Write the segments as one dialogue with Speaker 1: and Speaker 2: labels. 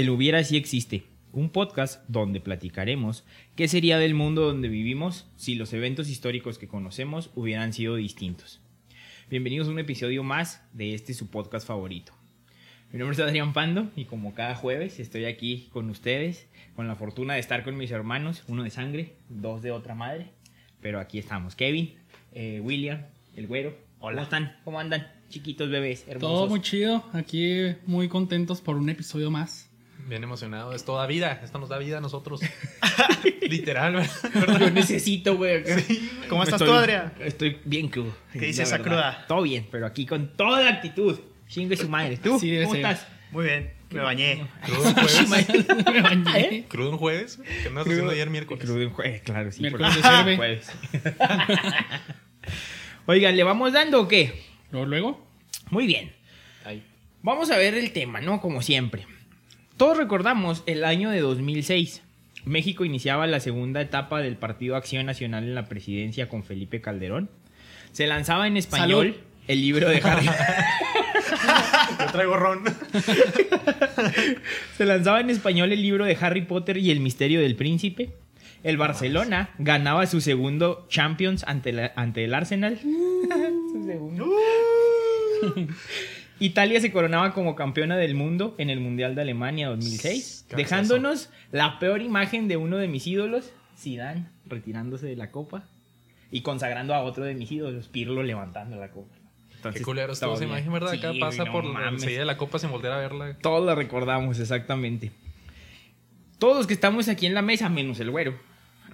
Speaker 1: El Hubiera Si Existe, un podcast donde platicaremos qué sería del mundo donde vivimos si los eventos históricos que conocemos hubieran sido distintos. Bienvenidos a un episodio más de este su podcast favorito. Mi nombre es Adrián Pando y como cada jueves estoy aquí con ustedes con la fortuna de estar con mis hermanos, uno de sangre, dos de otra madre, pero aquí estamos. Kevin, eh, William, el güero. Hola. ¿Cómo están? ¿Cómo andan? Chiquitos bebés, hermosos.
Speaker 2: Todo muy chido, aquí muy contentos por un episodio más.
Speaker 3: Bien emocionado, es toda vida, esto nos da vida a nosotros. Literal,
Speaker 1: ¿verdad? Yo necesito, güey.
Speaker 4: ¿Cómo estás tú, Adrián?
Speaker 1: Estoy bien crudo.
Speaker 4: ¿Qué dice esa cruda?
Speaker 1: Todo bien, pero aquí con toda la actitud. Chingue su madre. ¿Tú? ¿Cómo estás?
Speaker 4: Muy bien, me bañé.
Speaker 3: ¿Crudo un jueves? me bañé. ¿Crudo un jueves? ¿Qué andas haciendo ayer miércoles?
Speaker 1: Crudo un jueves, claro, sí.
Speaker 2: Miércoles de sirve.
Speaker 1: Jueves. Oigan, ¿le vamos dando o qué?
Speaker 2: ¿Luego? luego?
Speaker 1: Muy bien. Ahí. Vamos a ver el tema, ¿no? Como siempre. Todos recordamos el año de 2006. México iniciaba la segunda etapa del Partido Acción Nacional en la presidencia con Felipe Calderón. Se lanzaba en español
Speaker 2: Salud.
Speaker 1: el libro de Harry.
Speaker 4: Yo traigo ron.
Speaker 1: Se lanzaba en español el libro de Harry Potter y el misterio del príncipe. El Barcelona ganaba su segundo Champions ante, la- ante el Arsenal. Su segundo. Italia se coronaba como campeona del mundo en el Mundial de Alemania 2006,
Speaker 3: Cabezazo.
Speaker 1: dejándonos la peor imagen de uno de mis ídolos, Zidane, retirándose de la copa y consagrando a otro de mis ídolos, Pirlo levantando la copa. Entonces,
Speaker 3: Qué culero estuvo esa imagen, ¿verdad? Acá
Speaker 1: Sí,
Speaker 3: pasa
Speaker 1: no
Speaker 3: por enseguida de la copa sin volver a verla.
Speaker 1: Todos la recordamos, exactamente. Todos los que estamos aquí en la mesa, menos el güero.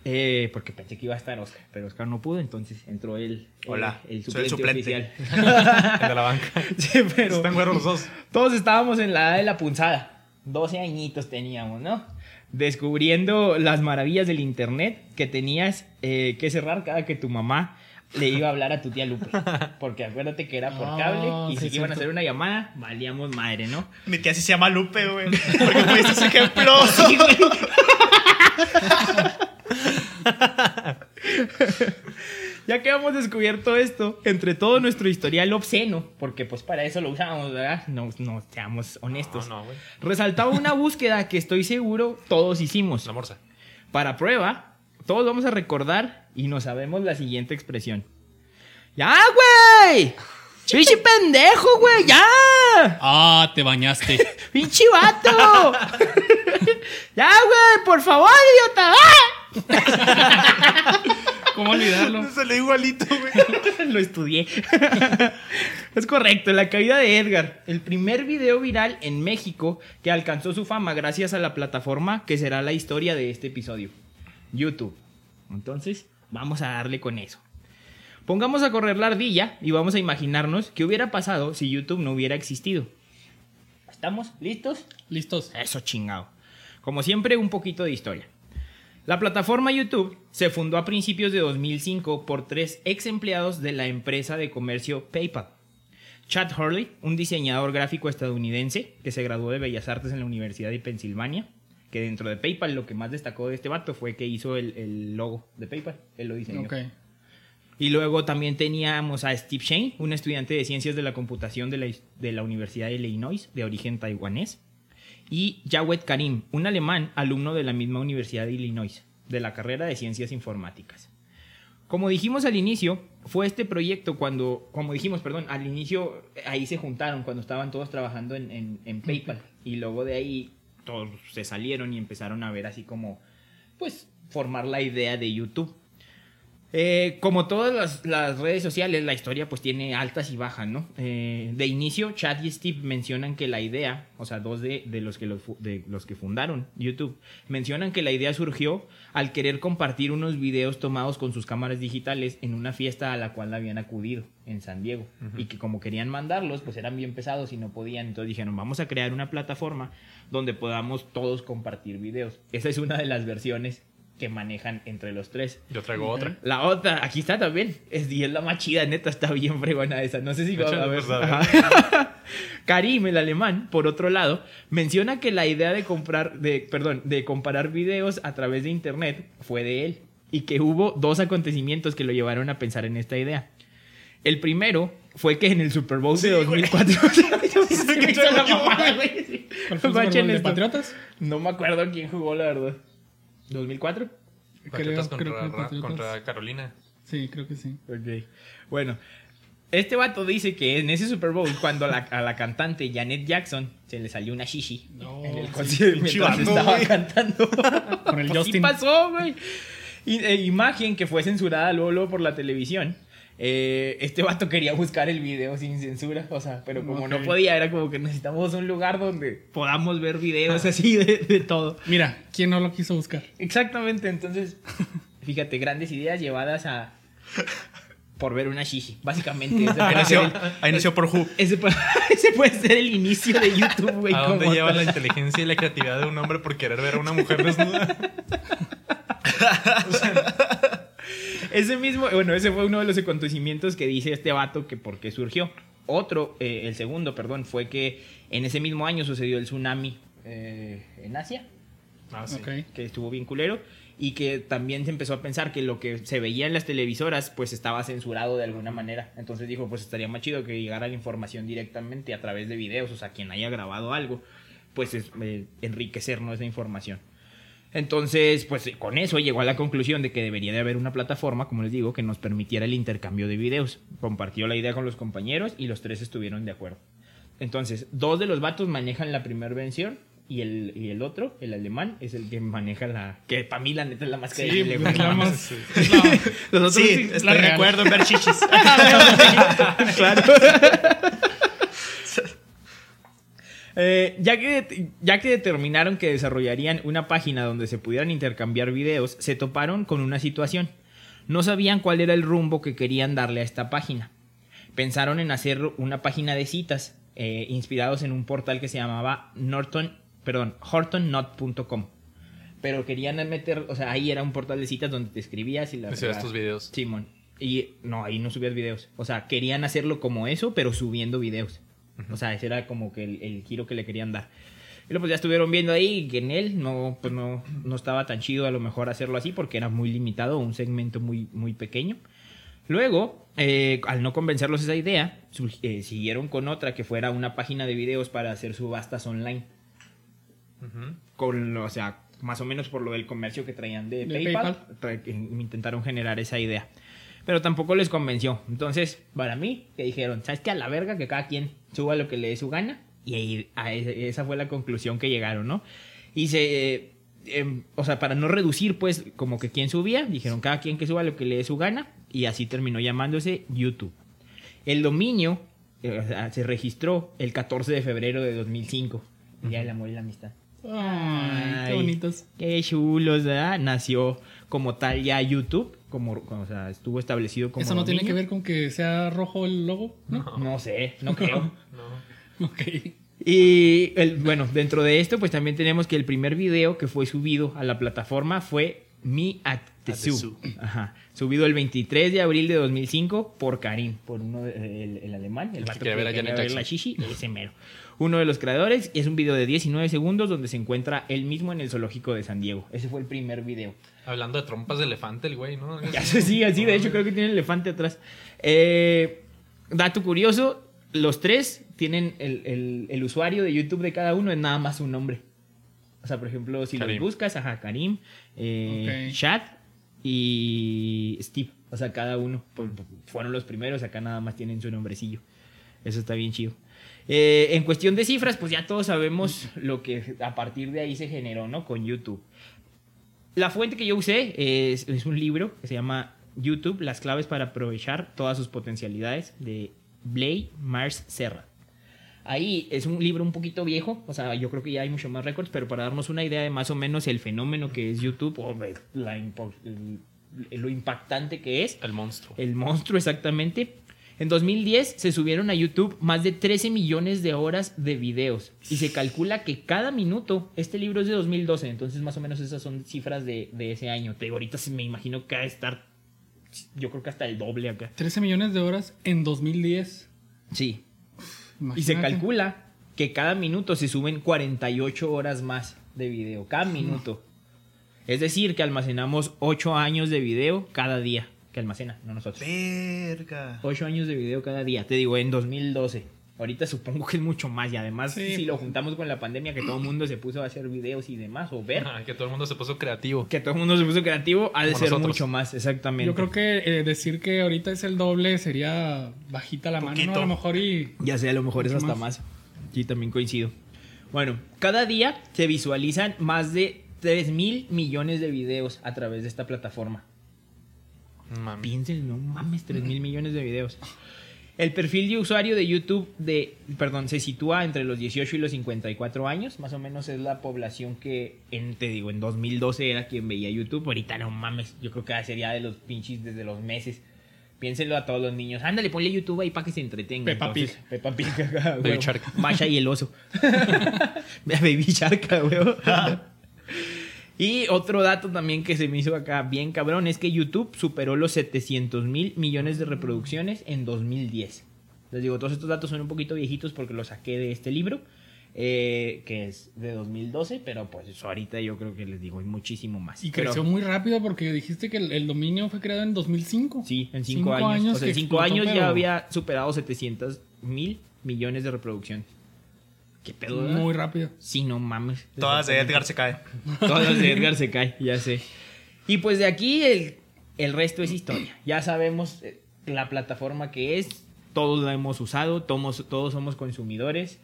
Speaker 1: Eh, porque pensé que iba a estar Oscar, pero Oscar no pudo, entonces entró él.
Speaker 4: Hola,
Speaker 1: el
Speaker 4: soy el
Speaker 1: suplente,
Speaker 4: suplente.
Speaker 1: oficial.
Speaker 3: El de la banca.
Speaker 1: sí, pero
Speaker 3: Están los dos.
Speaker 1: todos estábamos en la edad de la punzada. 12 añitos teníamos, ¿no? Descubriendo las maravillas del internet que tenías eh, que cerrar cada que tu mamá le iba a hablar a tu tía Lupe. Porque acuérdate que era por cable y
Speaker 2: sí,
Speaker 1: si iban a hacer una llamada, valíamos madre, ¿no?
Speaker 4: Mi tía sí se llama Lupe, güey. Porque pusiste ese ejemplo.
Speaker 1: Ya que hemos descubierto esto, entre todo nuestro historial obsceno, porque pues para eso lo usábamos, ¿verdad? No, no seamos honestos.
Speaker 3: No, no.
Speaker 1: Resaltaba una búsqueda que estoy seguro todos hicimos.
Speaker 3: La morsa.
Speaker 1: Para prueba, todos vamos a recordar y nos sabemos la siguiente expresión. ¡Ya, güey! ¡Pinche pendejo, güey! ¡Ya!
Speaker 2: Ah, te bañaste.
Speaker 1: ¡Pinche vato! ¡Ya, güey! ¡Por favor, idiota! ¡Ah!
Speaker 2: ¿Cómo olvidarlo?
Speaker 4: Se le igualito, güey.
Speaker 1: Lo estudié. es correcto, la caída de Edgar, el primer video viral en México que alcanzó su fama gracias a la plataforma que será la historia de este episodio, YouTube. Entonces, vamos a darle con eso. Pongamos a correr la ardilla y vamos a imaginarnos qué hubiera pasado si YouTube no hubiera existido. ¿Estamos listos?
Speaker 2: ¿Listos?
Speaker 1: Eso chingado. Como siempre, un poquito de historia. La plataforma YouTube se fundó a principios de 2005 por tres ex empleados de la empresa de comercio PayPal. Chad Hurley, un diseñador gráfico estadounidense que se graduó de Bellas Artes en la Universidad de Pensilvania, que dentro de PayPal lo que más destacó de este vato fue que hizo el, el logo de PayPal. Él lo diseñó. Y luego también teníamos a Steve Shane, un estudiante de ciencias de la computación de la, de la Universidad de Illinois, de origen taiwanés. Y Jawed Karim, un alemán alumno de la misma Universidad de Illinois, de la carrera de ciencias informáticas. Como dijimos al inicio, fue este proyecto cuando, como dijimos, perdón, al inicio ahí se juntaron cuando estaban todos trabajando en, en- en PayPal. Y luego de ahí todos se salieron y empezaron a ver así como, pues, formar la idea de YouTube. Eh, como todas las, las redes sociales, la historia pues tiene altas y bajas, ¿no? Eh, de inicio, Chad y Steve mencionan que la idea, o sea, dos de, de los que de los que fundaron YouTube, mencionan que la idea surgió al querer compartir unos videos tomados con sus cámaras digitales en una fiesta a la cual habían acudido en San Diego. Y que como querían mandarlos, pues eran bien pesados y no podían. Entonces dijeron, vamos a crear una plataforma donde podamos todos compartir videos. Esa es una de las versiones que manejan entre los tres.
Speaker 3: Yo traigo otra.
Speaker 1: La otra, aquí está también. Es, y es la más chida, neta, está bien fregona esa. No sé si va a ver. Karim, el alemán, por otro lado, menciona que la idea de comprar, de, perdón, de comparar videos a través de internet fue de él. Y que hubo dos acontecimientos que lo llevaron a pensar en esta idea. El primero fue que en el Super Bowl de 2004. Se me hizo la mamada, güey.
Speaker 2: ¿Cuál fue el
Speaker 1: Guachen
Speaker 2: Super Bowl de
Speaker 1: esto.
Speaker 2: Patriotas?
Speaker 1: No me acuerdo quién jugó, la verdad. ¿2004?
Speaker 3: Patriotas
Speaker 2: Creo- creo
Speaker 3: contra,
Speaker 2: que Patriotas.
Speaker 3: contra Carolina.
Speaker 2: Sí, creo que sí.
Speaker 1: Ok. Bueno, este vato dice que en ese Super Bowl, cuando a la, a la cantante Janet Jackson se le salió una shishi
Speaker 2: No,
Speaker 1: en el
Speaker 2: sí,
Speaker 1: concierto
Speaker 4: pinche
Speaker 1: mientras estaba
Speaker 4: güey.
Speaker 1: cantando.
Speaker 2: Con el
Speaker 1: Pues sí
Speaker 2: Justin.
Speaker 1: pasó, güey. Y, eh, imagen que fue censurada luego, luego por la televisión. Eh, este vato quería buscar el video sin censura, o sea, pero como no podía, era como que necesitamos un lugar donde podamos ver videos así de, de todo.
Speaker 2: Mira, ¿quién no lo quiso buscar?
Speaker 1: Exactamente, entonces, fíjate, grandes ideas llevadas a por ver una shishi, básicamente. Ese
Speaker 4: Ahí nació,
Speaker 1: el,
Speaker 4: ahí nació por Who.
Speaker 1: ese puede, ese puede ser el inicio de YouTube, güey.
Speaker 3: ¿A dónde lleva
Speaker 1: tal.
Speaker 3: la inteligencia y la creatividad de un hombre por querer ver a una mujer desnuda?
Speaker 1: Ese mismo, bueno, ese fue uno de los acontecimientos que dice este vato que por qué surgió. Otro, eh, el segundo, perdón, fue que en ese mismo año sucedió el tsunami eh, en Asia,
Speaker 3: Ah, sí.
Speaker 1: Que estuvo bien culero, y que también se empezó a pensar que lo que se veía en las televisoras pues estaba censurado de alguna manera. Entonces dijo, pues estaría más chido que llegara la información directamente a través de videos, o sea, quien haya grabado algo, pues es, eh, enriquecernos esa información. Entonces, pues con eso llegó a la conclusión de que debería de haber una plataforma, como les digo, que nos permitiera el intercambio de videos. Compartió la idea con los compañeros y los tres estuvieron de acuerdo. Entonces, dos de los vatos manejan la primera versión y el, y el otro, el alemán, es el que maneja la... Que para mí la neta es la más
Speaker 2: Sí,
Speaker 1: creíble, güey.
Speaker 2: es la más-
Speaker 1: Los otros
Speaker 4: Sí,
Speaker 1: sí,
Speaker 2: la
Speaker 4: acuerdo en ver chichis.
Speaker 1: claro. Eh, ya, que, ya que determinaron que desarrollarían una página donde se pudieran intercambiar videos, se toparon con una situación. No sabían cuál era el rumbo que querían darle a esta página. Pensaron en hacer una página de citas, eh, inspirados en un portal que se llamaba Norton, perdón, hortonnot.com. Pero querían meter, o sea, ahí era un portal de citas donde te escribías y la
Speaker 3: Decías tus videos.
Speaker 1: Simón. Y no, ahí no subías videos. O sea, querían hacerlo como eso, pero subiendo videos. O sea, ese era como que el, el giro que le querían dar. Y luego pues ya estuvieron viendo ahí que en él no, pues no, no estaba tan chido a lo mejor hacerlo así porque era muy limitado, un segmento muy, muy pequeño. Luego, eh, al no convencerlos esa idea, eh, siguieron con otra que fuera una página de videos para hacer subastas online. Con, o sea, más o menos por lo del comercio que traían de,
Speaker 2: De
Speaker 1: PayPal, tra- intentaron generar esa idea. Pero tampoco les convenció. Entonces, para mí, que dijeron, ¿sabes qué? A la verga, que cada quien suba lo que le dé su gana. Y ahí, a esa fue la conclusión que llegaron, ¿no? Y se... eh, em, o sea, para no reducir, pues, como que quién subía, dijeron cada quien que suba lo que le dé su gana. Y así terminó llamándose YouTube. El dominio eh, o sea, se registró el 14 de febrero de 2005. El Día del amor y la amistad.
Speaker 2: Ay, qué bonitos.
Speaker 1: Qué chulos, ¿verdad? Nació como tal ya YouTube, como, o sea, estuvo establecido como
Speaker 2: ¿Eso no tiene que
Speaker 1: dominio.
Speaker 2: ver con que sea rojo el logo? ¿No?
Speaker 1: No sé, no creo.
Speaker 3: No.
Speaker 2: Ok.
Speaker 1: y el, bueno, dentro de esto, pues también tenemos que el primer video que fue subido a la plataforma fue Me at the,
Speaker 4: At the
Speaker 1: Zoo.
Speaker 4: Zoo.
Speaker 1: Ajá. Subido el 23 de abril de 2005 por Karim, por uno de- el, el alemán, el vato que
Speaker 3: ver Janet
Speaker 1: ver la shishi, ese mero. Uno de los creadores es un video de 19 segundos donde se encuentra él mismo en el zoológico de San Diego. Ese fue el primer video.
Speaker 3: Hablando de trompas de elefante, el güey, ¿no?
Speaker 1: Ya sé, sí, así, de hecho creo que tiene el elefante atrás. Eh, dato curioso, los tres tienen el, el- el usuario de YouTube de cada uno es nada más un nombre. O sea, por ejemplo, si
Speaker 3: Karim.
Speaker 1: los buscas, ajá, Karim, eh. Chad y Steve. O sea, cada uno pues, fueron los primeros, acá nada más tienen su nombrecillo. Eso está bien chido. Eh, en cuestión de cifras, pues ya todos sabemos lo que a partir de ahí se generó, ¿no? Con YouTube. La fuente que yo usé es, es un libro que se llama YouTube, las claves para aprovechar todas sus potencialidades, de Blay Mars Serra. Ahí es un libro un poquito viejo, o sea, yo creo que ya hay mucho más récords, pero para darnos una idea de más o menos el fenómeno que es YouTube, o la lo impactante que es,
Speaker 3: El monstruo.
Speaker 1: el monstruo exactamente. En 2010 se subieron a YouTube más de 13 millones de horas de videos y se calcula que cada minuto, este libro es de 2012, entonces más o menos esas son cifras de, de ese año. Te digo, ahorita me imagino que va a estar, yo creo que hasta el doble acá.
Speaker 2: 13 millones de horas en 2010.
Speaker 1: Sí. Y se calcula que cada minuto se suben 48 horas más de video, cada minuto. Es decir, que almacenamos 8 años de video cada día, que almacena, no nosotros.
Speaker 4: Verga.
Speaker 1: 8 años de video cada día, te digo, en 2012. Ahorita supongo que es mucho más y además
Speaker 2: Sí,
Speaker 1: si lo juntamos con la pandemia que todo el mundo se puso a hacer videos y demás o ver,
Speaker 3: Ajá, que todo el mundo se puso creativo.
Speaker 1: que todo el mundo se puso creativo, ha de
Speaker 3: Como
Speaker 1: ser
Speaker 3: nosotros.
Speaker 1: mucho más, exactamente.
Speaker 2: Yo creo que eh, decir que ahorita es el doble sería bajita la mano, ¿no? A lo mejor y...
Speaker 1: Ya sé, a lo mejor es hasta más. Sí, también coincido. Bueno, cada día se visualizan más de 3 mil millones de videos a través de esta plataforma.
Speaker 3: Mami.
Speaker 1: Piensen, no mames, 3 mil millones de videos. El perfil de usuario de YouTube de, perdón, se sitúa entre los 18 y los 54 años, más o menos es la población que en, te digo, en 2012 era quien veía YouTube, ahorita no mames, yo creo que sería de los pinches desde los meses. Piénsenlo a todos los niños. Ándale, ponle YouTube ahí para que se entretengan.
Speaker 2: Peppa Pig.
Speaker 1: Peppa Pig.
Speaker 3: Baby. Shark.
Speaker 1: Masha y el oso. Baby Shark, huevo. Y otro dato también que se me hizo acá bien cabrón es que YouTube superó los 700 mil millones de reproducciones en 2010. Les digo, todos estos datos son un poquito viejitos porque los saqué de este libro, eh, que es de 2012, pero pues eso ahorita yo creo que les digo, hay muchísimo más.
Speaker 2: Y
Speaker 1: Pero-
Speaker 2: creció muy rápido porque dijiste que el, el dominio fue creado en 2005.
Speaker 1: Sí, en cinco, años. O sea, en cinco
Speaker 2: explotó,
Speaker 1: años
Speaker 2: pero
Speaker 1: ya había superado 700 mil millones de reproducciones. ¿Qué pedo? verdad?
Speaker 2: Muy rápido.
Speaker 1: Sí, no mames.
Speaker 4: Todas de Edgar se cae.
Speaker 1: Todas de Edgar se cae, ya sé. Y pues de aquí el, el resto es historia. Ya sabemos eh, la plataforma que es, todos la hemos usado, todos, todos somos consumidores.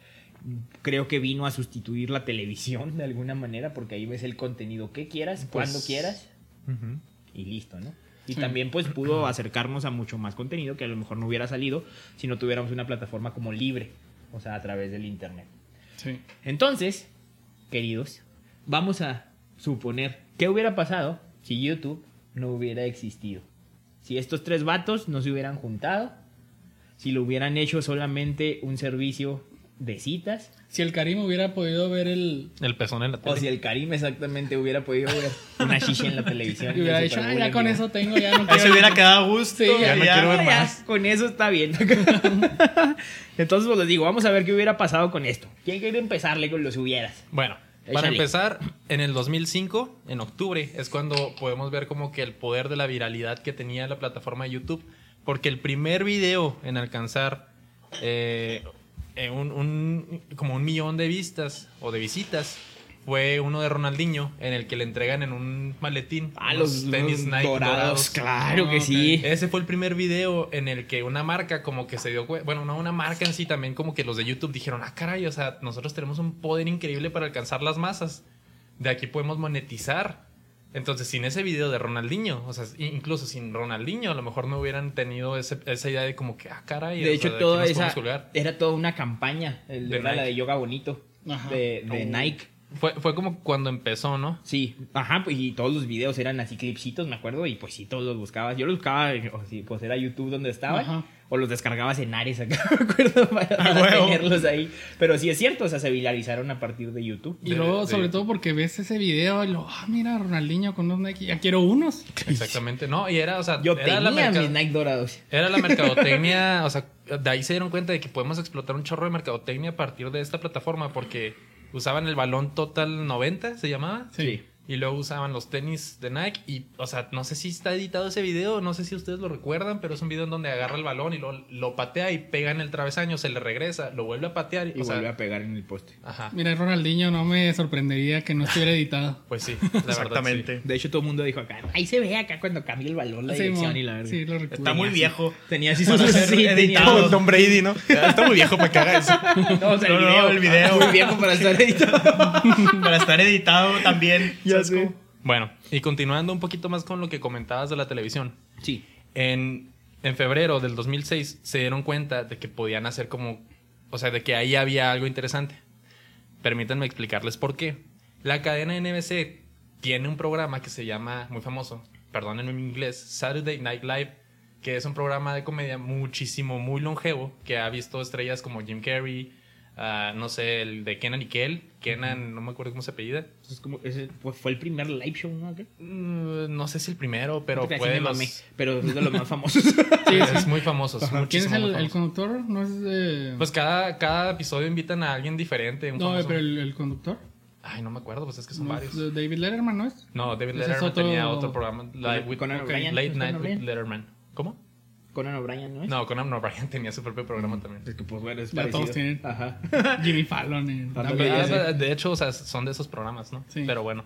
Speaker 1: Creo que vino a sustituir la televisión de alguna manera, porque ahí ves el contenido que quieras,
Speaker 3: Pues-
Speaker 1: cuando quieras, y listo, ¿no? Y
Speaker 2: Sí.
Speaker 1: también pues pudo acercarnos a mucho más contenido que a lo mejor no hubiera salido si no tuviéramos una plataforma como libre, o sea, a través del internet. Entonces, queridos, vamos a suponer qué hubiera pasado si YouTube no hubiera existido. Si estos tres vatos no se hubieran juntado, si lo hubieran hecho solamente un servicio de citas,
Speaker 2: Si el Karim hubiera podido ver el...
Speaker 3: El pezón en la tele.
Speaker 1: o si el Karim exactamente hubiera podido ver una shisha en la televisión.
Speaker 2: Y hubiera dicho, ah, ya con
Speaker 1: vivo".
Speaker 2: eso tengo, ya no
Speaker 4: Ahí
Speaker 2: quiero...
Speaker 4: se hubiera quedado a gusto.
Speaker 2: Sí,
Speaker 4: ya,
Speaker 3: ya no quiero ver
Speaker 1: Ya,
Speaker 3: más.
Speaker 1: Con eso está bien. Entonces, pues les digo, vamos a ver qué hubiera pasado con esto. ¿Quién quiere empezarle con los hubieras?
Speaker 3: Bueno, para empezar, en el 2005, en octubre, es cuando podemos ver como que el poder de la viralidad que tenía la plataforma de YouTube. Porque el primer video en alcanzar eh, eh, un, un- como un millón de vistas o de visitas fue uno de Ronaldinho, en el que le entregan en un maletín
Speaker 1: Ah, los
Speaker 3: tenis Nike
Speaker 1: dorados,
Speaker 3: dorados.
Speaker 1: claro que sí.
Speaker 3: Ese fue el primer video en el que una marca como que se dio cuenta, bueno, no una marca en sí también como que los de YouTube dijeron, ah, caray, o sea, nosotros tenemos un poder increíble para alcanzar las masas. De aquí podemos monetizar. Entonces, sin ese video de Ronaldinho, o sea, incluso sin Ronaldinho, a lo mejor no hubieran tenido ese- esa idea de como que, ah, caray,
Speaker 1: De hecho,
Speaker 3: sea,
Speaker 1: toda esa era toda una campaña. El,
Speaker 3: De
Speaker 1: era la de Yoga Bonito.
Speaker 2: Ajá.
Speaker 1: De, de
Speaker 3: Oh.
Speaker 1: Nike.
Speaker 3: Fue, fue como cuando empezó, ¿no?
Speaker 1: Sí, ajá, pues y todos los videos eran así clipsitos, me acuerdo, y pues sí, todos los buscabas. Yo los buscaba, pues era YouTube donde estaban,
Speaker 2: Ajá.
Speaker 1: O los descargabas en Ares acá, me acuerdo, para, para
Speaker 4: huevo.
Speaker 1: tenerlos ahí. Pero sí es cierto, o sea, se viralizaron a partir de YouTube.
Speaker 2: Y luego,
Speaker 3: de-
Speaker 2: sobre todo porque ves ese video y lo, ah, mira, Ronaldinho con unos Nike, ya quiero unos.
Speaker 3: Exactamente, no, y era, o sea,
Speaker 1: Yo
Speaker 3: era la
Speaker 1: tenía
Speaker 3: merca-
Speaker 1: mis Nike dorados.
Speaker 3: Era la mercadotecnia, o sea, de ahí se dieron cuenta de que podemos explotar un chorro de mercadotecnia a partir de esta plataforma porque usaban el balón Total 90, se llamaba.
Speaker 2: Sí.
Speaker 3: Y luego usaban los tenis de Nike y, o sea, no sé si está editado ese video, no sé si ustedes lo recuerdan, pero es un video en donde agarra el balón y lo, lo patea y pega en el travesaño, se le regresa, lo vuelve a patear y,
Speaker 1: Y
Speaker 3: o sea,
Speaker 1: vuelve a pegar en el poste.
Speaker 3: ajá,
Speaker 2: Mira, Ronaldinho no me sorprendería que no estuviera editado.
Speaker 3: pues sí, la verdad,
Speaker 4: Exactamente.
Speaker 1: De hecho, todo el mundo dijo acá, ahí se ve acá cuando cambia el balón, la
Speaker 2: Sí,
Speaker 1: dirección y la verga.
Speaker 2: Sí, lo recuerdo.
Speaker 4: Está muy viejo.
Speaker 1: Tenía así sus... Sí, tenía-
Speaker 4: editado. Tom Brady, ¿no? Está muy viejo para que haga eso.
Speaker 1: No, o sea, el
Speaker 4: No, no,
Speaker 1: video,
Speaker 4: el video.
Speaker 1: Muy viejo para estar editado.
Speaker 4: Para estar editado también.
Speaker 1: Ya
Speaker 4: ¿sabes
Speaker 1: sé.
Speaker 4: cómo?
Speaker 3: sí. Bueno, y continuando un poquito más con lo que comentabas de la televisión.
Speaker 1: Sí.
Speaker 3: En, en febrero del 2006 se dieron cuenta de que podían hacer como, o sea, de que ahí había algo interesante. Permítanme explicarles por qué. La cadena NBC tiene un programa que se llama, muy famoso, perdónenme mi inglés, Saturday Night Live, que es un programa de comedia muchísimo, muy longevo, que ha visto estrellas como Jim Carrey, ah, no sé, el de Kenan y Kel, Kenan, no me acuerdo cómo se apellida.
Speaker 1: Es como, ese fue, fue el primer live show, ¿no? ¿Qué?
Speaker 3: Mm, no sé si el primero, pero fue de los...
Speaker 1: pero es de los más famosos.
Speaker 2: Sí,
Speaker 3: es muy famoso. es
Speaker 2: ¿Quién es el, conductor? No es de...
Speaker 3: Pues cada, cada episodio invitan a alguien diferente. un
Speaker 2: no,
Speaker 3: famoso.
Speaker 2: pero el, el conductor.
Speaker 3: Ay, no me acuerdo, pues es que son
Speaker 2: No,
Speaker 3: varios.
Speaker 2: David Letterman, ¿no es?
Speaker 3: No, David
Speaker 2: es
Speaker 3: Letterman
Speaker 2: otro-
Speaker 3: tenía otro programa. Live with- Late
Speaker 1: ¿no es
Speaker 3: Night with? Letterman. ¿Cómo?
Speaker 1: Conan O'Brien, ¿no es?
Speaker 3: No, Conan O'Brien tenía su propio programa también.
Speaker 1: Es que pues bueno, es
Speaker 2: Ya
Speaker 1: parecido.
Speaker 2: todos tienen.
Speaker 1: Ajá.
Speaker 2: Jimmy Fallon. también.
Speaker 3: Ah, de hecho, o sea, son de esos programas, ¿no?
Speaker 2: Sí.
Speaker 3: Pero bueno.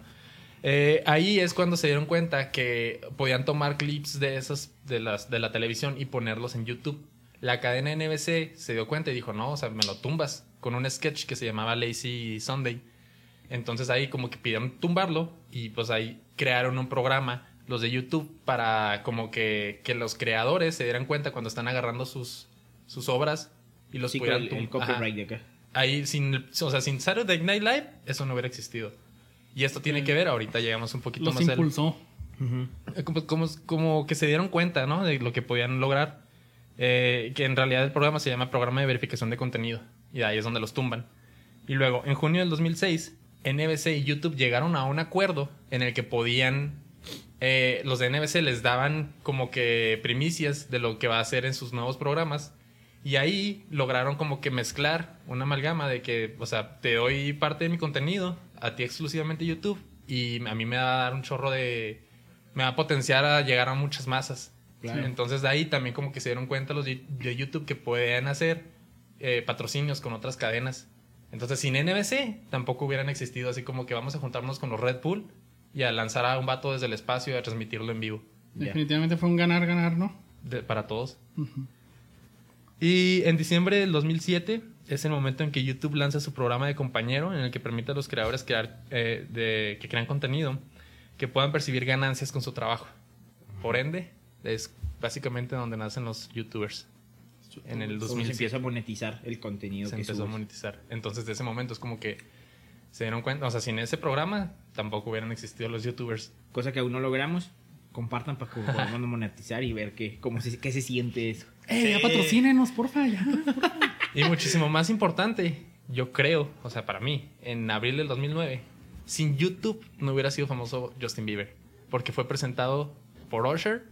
Speaker 3: Eh, ahí es cuando se dieron cuenta que podían tomar clips de esos de las de la televisión y ponerlos en YouTube. La cadena NBC se dio cuenta y dijo, no, o sea, me lo tumbas con un sketch que se llamaba Lazy Sunday. Entonces ahí como que pidieron tumbarlo y pues ahí crearon un programa, los de YouTube, para como que, que los creadores se dieran cuenta cuando están agarrando sus, sus obras y los
Speaker 1: Sí,
Speaker 3: pudieran
Speaker 1: el,
Speaker 3: tum-
Speaker 1: el
Speaker 3: Ajá
Speaker 1: copyright de acá.
Speaker 3: ahí sin, o sea, sin Saturday Night Live, eso no hubiera existido. Y esto tiene que ver, ahorita llegamos un poquito
Speaker 2: Los
Speaker 3: más al-
Speaker 2: impulsó.
Speaker 3: eh, como, como, como que se dieron cuenta, ¿no? De lo que podían lograr. Eh, que en realidad el programa se llama Programa de Verificación de Contenido. Y ahí es donde los tumban. Y luego, en junio del 2006, NBC y YouTube llegaron a un acuerdo en el que podían... eh, los de NBC les daban como que primicias de lo que va a hacer en sus nuevos programas. Y ahí lograron como que mezclar una amalgama de que, o sea, te doy parte de mi contenido, a ti exclusivamente YouTube, y a mí me va a dar un chorro de... me va a potenciar a llegar a muchas masas.
Speaker 1: Claro.
Speaker 3: Entonces de ahí también como que se dieron cuenta los de YouTube que pueden hacer eh, patrocinios con otras cadenas. Entonces sin NBC tampoco hubieran existido así como que vamos a juntarnos con los Red Bull y a lanzar a un vato desde el espacio y a transmitirlo en vivo.
Speaker 2: Definitivamente fue un ganar-ganar, ¿no?
Speaker 3: de- para todos. Y en diciembre del 2007 es el momento en que YouTube lanza su programa de compañero en el que permite a los creadores crear, eh, de, que crean contenido que puedan percibir ganancias con su trabajo. Por ende, es básicamente donde nacen los YouTubers. En el
Speaker 1: Como se
Speaker 3: 2007
Speaker 1: empieza a monetizar el contenido
Speaker 3: se
Speaker 1: que
Speaker 3: empezó a monetizar. Entonces, de ese momento es como que se dieron cuenta, o sea, sin ese programa tampoco hubieran existido los YouTubers.
Speaker 1: Cosa que aún no logramos. Compartan para que podamos monetizar y ver qué, cómo se, qué se siente eso.
Speaker 2: ¡Eh, ya
Speaker 4: Sí.
Speaker 2: patrocínenos, porfa! Ya.
Speaker 3: Y muchísimo más importante, yo creo, o sea, para mí, en abril del 2009, sin YouTube no hubiera sido famoso Justin Bieber, porque fue presentado por Usher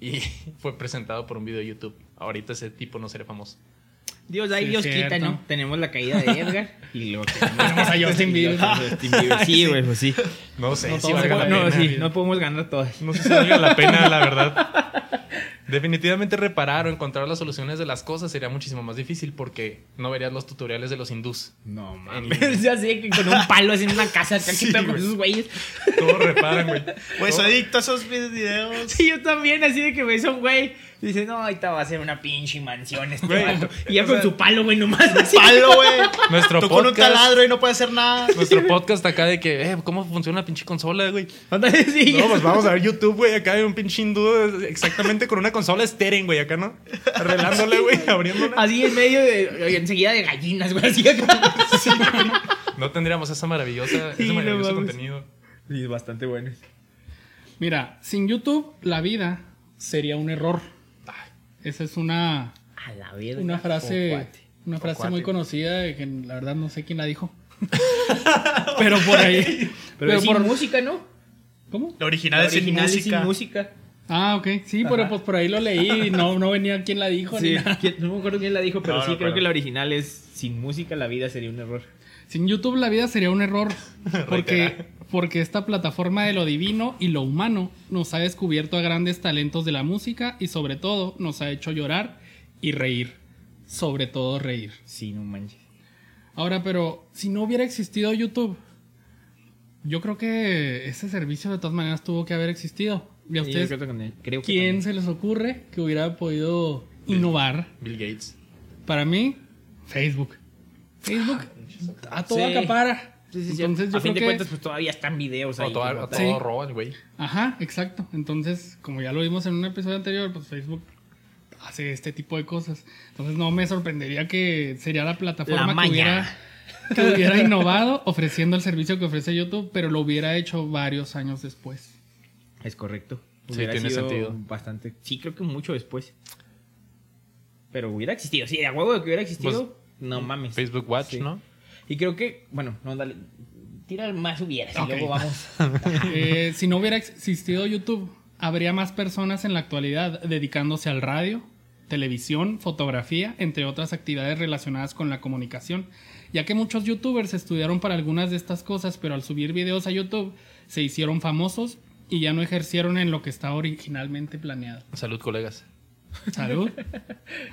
Speaker 3: y fue presentado por un video de YouTube. Ahorita ese tipo no sería famoso.
Speaker 1: Dios, ahí
Speaker 2: Sí,
Speaker 1: Dios quita. ¿no? Tenemos la caída de Edgar y luego
Speaker 2: Tenemos a Justin Bieber.
Speaker 1: Sí, güey, pues sí.
Speaker 3: No sé
Speaker 2: No
Speaker 3: si valga la
Speaker 1: sí, no podemos ganar todas.
Speaker 3: No sé si valga la pena, la verdad. Definitivamente reparar o encontrar las soluciones de las cosas sería muchísimo más difícil porque no verías los tutoriales de los hindús.
Speaker 1: No
Speaker 3: mames.
Speaker 1: ya sé que con un palo haciendo una casa acá
Speaker 3: Sí,
Speaker 1: que pedo con esos güeyes.
Speaker 3: Todo reparan, güey.
Speaker 4: Pues adicto a esos videos.
Speaker 1: Sí, yo también, así de que ves a un güey. Dice, no, ahorita va a ser una pinche mansión este
Speaker 3: Güey,
Speaker 1: vato. Y ya
Speaker 3: o
Speaker 1: con
Speaker 3: sea,
Speaker 1: su palo, güey, nomás. así.
Speaker 4: Palo, güey.
Speaker 3: Nuestro
Speaker 4: Tú con un
Speaker 3: podcast-
Speaker 4: taladro y no puedes hacer nada.
Speaker 3: Nuestro podcast acá de que, eh, ¿cómo funciona la pinche consola, güey?
Speaker 1: Sí.
Speaker 3: No, pues vamos a ver YouTube, güey. Acá hay un pinche hindú exactamente con una consola Steren, güey. Acá, ¿no? Arreglándole, güey. Abriéndola.
Speaker 1: Así en medio de. Enseguida de gallinas, güey. Así acá.
Speaker 3: No tendríamos esa maravillosa,
Speaker 1: Sí,
Speaker 3: ese
Speaker 1: no
Speaker 3: maravilloso
Speaker 1: mames.
Speaker 3: contenido.
Speaker 1: Sí, bastante bueno.
Speaker 2: Mira, sin YouTube, la vida sería un error. Esa es una,
Speaker 1: A la verga.
Speaker 2: una frase,
Speaker 1: Ocuate.
Speaker 2: una frase
Speaker 3: Ocuate.
Speaker 2: muy conocida de que la verdad no sé quién la dijo. Pero por ahí.
Speaker 1: Pero, es
Speaker 2: por
Speaker 1: sin música, ¿no?
Speaker 2: ¿Cómo?
Speaker 4: La original
Speaker 1: La
Speaker 4: es sin
Speaker 1: original es
Speaker 4: música.
Speaker 1: sin música.
Speaker 2: Ah, ok. Sí, pero pues por ahí lo leí y no, no venía quién la dijo
Speaker 1: Sí,
Speaker 2: ni nada.
Speaker 1: ¿quién- no me acuerdo quién la dijo, pero
Speaker 4: No,
Speaker 1: sí
Speaker 4: no
Speaker 1: creo que la original es sin música la vida sería un error.
Speaker 2: Sin YouTube la vida sería un error. Porque, porque esta plataforma de lo divino y lo humano nos ha descubierto a grandes talentos de la música y sobre todo nos ha hecho llorar y reír. Sobre todo reír.
Speaker 1: Sí, no manches.
Speaker 2: Ahora, pero si no hubiera existido YouTube, yo creo que ese servicio de todas maneras tuvo que haber existido. ¿Y a
Speaker 1: Sí,
Speaker 2: ustedes
Speaker 1: creo que con él- creo que
Speaker 2: quién
Speaker 1: también.
Speaker 2: se les ocurre que hubiera podido innovar?
Speaker 3: Bill Gates.
Speaker 2: Para mí, Facebook. Facebook a todo
Speaker 1: Sí.
Speaker 2: acapara.
Speaker 1: Sí, sí, sí.
Speaker 2: Entonces yo
Speaker 1: a fin
Speaker 2: creo
Speaker 1: de
Speaker 2: que...
Speaker 1: cuentas, pues todavía están videos
Speaker 3: O
Speaker 1: ahí.
Speaker 3: todo, a
Speaker 1: tal.
Speaker 3: todo
Speaker 2: Sí.
Speaker 3: roban, güey.
Speaker 2: Ajá, exacto. Entonces, como ya lo vimos en un episodio anterior, pues Facebook hace este tipo de cosas. Entonces no me sorprendería que sería la plataforma
Speaker 1: La
Speaker 2: que hubiera, que hubiera innovado ofreciendo el servicio que ofrece YouTube, pero lo hubiera hecho varios años después.
Speaker 1: Es correcto.
Speaker 3: Sí,
Speaker 1: Hubiera
Speaker 3: tiene
Speaker 1: sido
Speaker 3: sentido.
Speaker 1: Bastante. Sí, creo que mucho después. Pero hubiera existido. Sí, de huevo de que hubiera existido. no mames.
Speaker 3: Facebook Watch,
Speaker 1: Sí.
Speaker 3: ¿no?
Speaker 1: Y creo que, bueno, no, dale. Tira más hubieras y luego vamos.
Speaker 2: Eh, si no hubiera existido YouTube, habría más personas en la actualidad dedicándose al radio, televisión, fotografía, entre otras actividades relacionadas con la comunicación, ya que muchos youtubers estudiaron para algunas de estas cosas, pero al subir videos a YouTube se hicieron famosos y ya no ejercieron en lo que estaba originalmente planeado.
Speaker 3: Salud, colegas.
Speaker 2: Salud.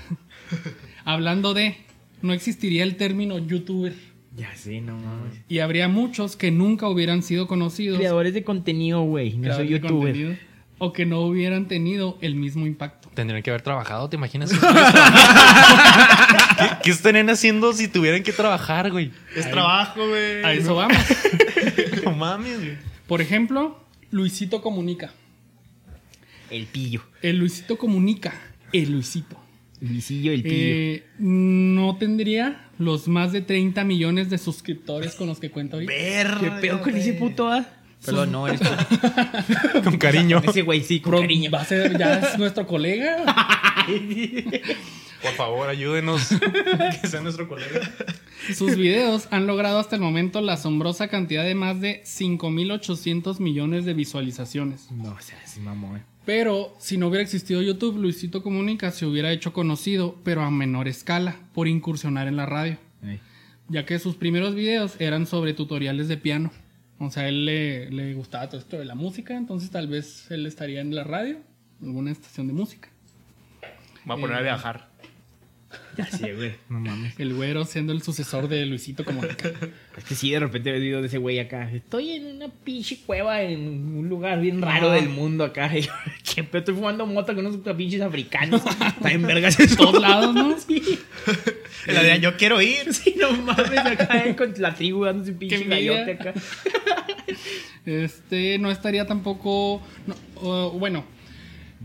Speaker 2: Hablando de, no existiría el término youtuber
Speaker 1: Ya sé, no mames.
Speaker 2: y habría muchos que nunca hubieran sido conocidos.
Speaker 1: Creadores de contenido, güey. No soy youtuber.
Speaker 2: O que no hubieran tenido el mismo impacto.
Speaker 3: Tendrían que haber trabajado, ¿te imaginas? ¿Qué, ¿Qué estarían haciendo si tuvieran que trabajar, güey?
Speaker 4: Es trabajo, güey.
Speaker 2: A eso vamos.
Speaker 3: No mames, güey.
Speaker 2: Por ejemplo, Luisito Comunica.
Speaker 1: El pillo.
Speaker 2: El Luisito Comunica. El Luisito.
Speaker 1: Luisillo, el pillo.
Speaker 2: Eh, no tendría los más de 30 millones de suscriptores con los que cuenta ahorita.
Speaker 4: Verga,
Speaker 1: ¿Qué pedo con ese puto? ah? Perdón, no, eres
Speaker 3: Con cariño.
Speaker 1: Ese güey, sí, con
Speaker 2: Pro-
Speaker 1: cariño.
Speaker 2: Va a ser, ya es nuestro colega.
Speaker 3: Por favor, ayúdenos. que sea nuestro colega.
Speaker 2: Sus videos han logrado hasta el momento la asombrosa cantidad de más de 5.800 millones de visualizaciones.
Speaker 1: No, o sea, sí, mamón.
Speaker 2: Pero si no hubiera existido YouTube, Luisito Comunica se hubiera hecho conocido, pero a menor escala, por incursionar en la radio. Ya que sus primeros videos eran sobre tutoriales de piano. O sea, a él le, le gustaba todo esto de la música, entonces tal vez él estaría en la radio, en alguna estación de música.
Speaker 3: Voy a poner a viajar.
Speaker 1: Ya sé, güey. No mames.
Speaker 2: El güero siendo el sucesor de Luisito Comunica.
Speaker 1: Es que sí, de repente he oído de ese güey acá. Estoy en una pinche cueva en un lugar bien raro del mundo acá. Y yo. Estoy fumando mota con unos pinches africanos. Está en vergas eso.
Speaker 2: Todos lados, ¿no?
Speaker 1: Sí.
Speaker 4: La de yo quiero ir.
Speaker 1: Sí, no mames, acá eh, con la tribu dándose un pinche gallote acá.
Speaker 2: Este no estaría tampoco. no, bueno,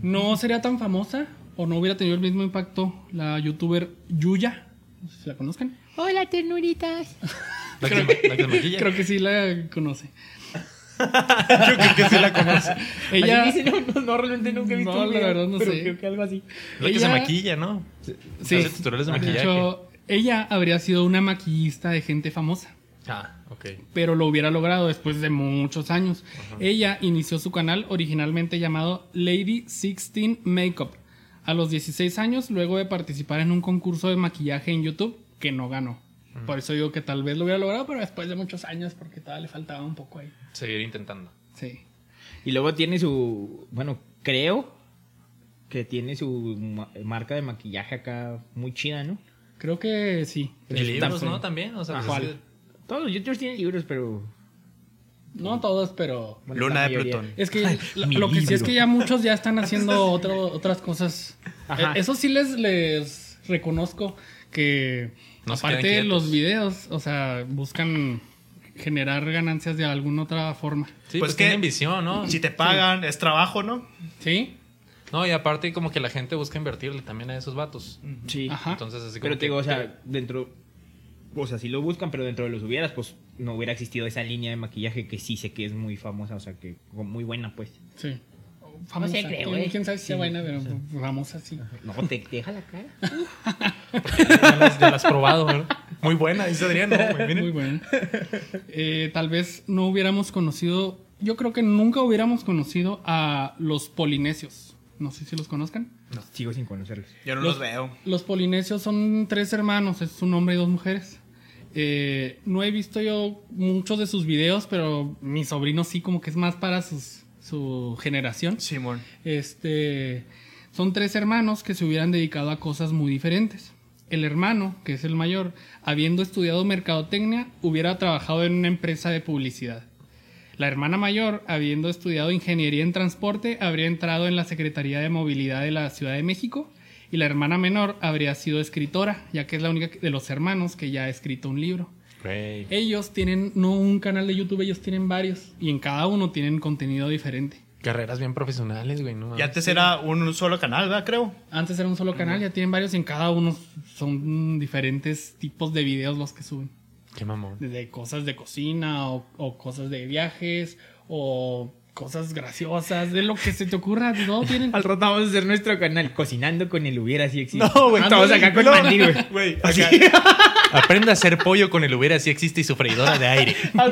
Speaker 2: no sería tan famosa o no hubiera tenido el mismo impacto la youtuber Yuya. No sé si la conozcan.
Speaker 1: Hola, ternuritas.
Speaker 3: La que, se- la que.
Speaker 2: Creo que sí la conoce.
Speaker 3: Yo creo que sí la conoce.
Speaker 2: Ella.
Speaker 1: Dice, no, no, no, realmente nunca he visto
Speaker 2: No,
Speaker 1: un
Speaker 2: la verdad no
Speaker 1: pero
Speaker 2: sé.
Speaker 1: creo que algo así.
Speaker 3: La que se
Speaker 2: Ella-
Speaker 3: maquilla, ¿no?
Speaker 2: Sí.
Speaker 3: Hace tutoriales de
Speaker 2: De
Speaker 3: maquillaje.
Speaker 2: hecho, ella habría sido una maquillista de gente famosa.
Speaker 3: Ah, ok.
Speaker 2: pero lo hubiera logrado después de muchos años. Ella inició su canal originalmente llamado Lady 16 Makeup a los 16 años luego de participar en un concurso de maquillaje en YouTube que no ganó. Por eso digo que tal vez lo hubiera logrado, pero después de muchos años porque todavía le faltaba un poco ahí.
Speaker 3: Seguir intentando.
Speaker 2: Sí.
Speaker 1: Y luego tiene su. Bueno, creo que tiene su ma- marca de maquillaje acá muy chida, ¿no?
Speaker 2: Creo que sí.
Speaker 3: Y libros. ¿no? También. O sea, pues.
Speaker 1: Todos los youtubers tienen libros, pero.
Speaker 2: No todos, pero...
Speaker 1: bueno,
Speaker 4: Luna de
Speaker 1: mayoría.
Speaker 4: Plutón.
Speaker 2: Es que lo, que sí es que ya muchos ya están haciendo otro- otras cosas.
Speaker 1: Ajá.
Speaker 2: Eh, Eso sí les, les reconozco que
Speaker 3: No
Speaker 2: aparte de los videos, o sea, buscan generar ganancias de alguna otra forma.
Speaker 3: Sí,
Speaker 4: Pues
Speaker 3: pues,
Speaker 4: que-
Speaker 3: tienen visión, ¿no?
Speaker 4: Si te pagan, es trabajo, ¿no?
Speaker 2: ¿Sí?
Speaker 3: No, y aparte como que la gente busca invertirle también a esos vatos.
Speaker 1: Sí.
Speaker 2: Ajá.
Speaker 3: Entonces así como
Speaker 1: Pero te
Speaker 3: que-
Speaker 1: digo, o sea, dentro. O sea, si lo buscan, pero dentro de los hubieras, pues no hubiera existido esa línea de maquillaje que sí sé que es muy famosa, o sea, que muy buena, pues.
Speaker 2: Sí. Famosa.
Speaker 1: sé, creo,
Speaker 2: ¿Quién,
Speaker 1: eh.
Speaker 2: quién sabe si sea
Speaker 1: Sí,
Speaker 2: buena, pero famosa sí.
Speaker 1: No, te, te deja la cara.
Speaker 3: ya las, ya las probado, ¿verdad? Muy buena, dice Adrián. No.
Speaker 2: Muy buena. Eh, tal vez no hubiéramos conocido, yo creo que nunca hubiéramos conocido a los polinesios. No sé si los conozcan.
Speaker 1: No, sigo sin conocerlos.
Speaker 4: Yo no
Speaker 2: Los-
Speaker 4: los veo.
Speaker 2: Los polinesios son tres hermanos, es un hombre y dos mujeres. Eh, no he visto yo muchos de sus videos, pero mi sobrino sí, como que es más para sus, su generación.
Speaker 4: Simón.
Speaker 2: Este, son tres hermanos que se hubieran dedicado a cosas muy diferentes. El hermano, que es el mayor, habiendo estudiado mercadotecnia, hubiera trabajado en una empresa de publicidad. La hermana mayor, habiendo estudiado ingeniería en transporte, habría entrado en la Secretaría de Movilidad de la Ciudad de México. Y la hermana menor habría sido escritora, ya que es la única de los hermanos que ya ha escrito un libro. Ellos tienen no un canal de YouTube, ellos tienen varios. Y en cada uno tienen contenido diferente.
Speaker 3: Carreras bien profesionales, güey. ¿no?
Speaker 4: Y antes era un solo canal, ¿verdad? Creo.
Speaker 2: Antes era un solo canal, ya tienen varios y en cada uno son diferentes tipos de videos los que suben.
Speaker 3: Qué mamón.
Speaker 2: Desde cosas de cocina o, o cosas de viajes o cosas graciosas, de lo que se te ocurra, todo tienen.
Speaker 1: Al rato vamos a hacer nuestro canal, cocinando con el hubiera si existe.
Speaker 4: No, güey,
Speaker 1: Estamos
Speaker 2: ándale,
Speaker 1: acá con
Speaker 4: no.
Speaker 1: mandil, güey.
Speaker 4: Güey,
Speaker 1: Así.
Speaker 4: acá-
Speaker 3: Aprenda a hacer pollo con el hubiera si existe y su freidora de aire.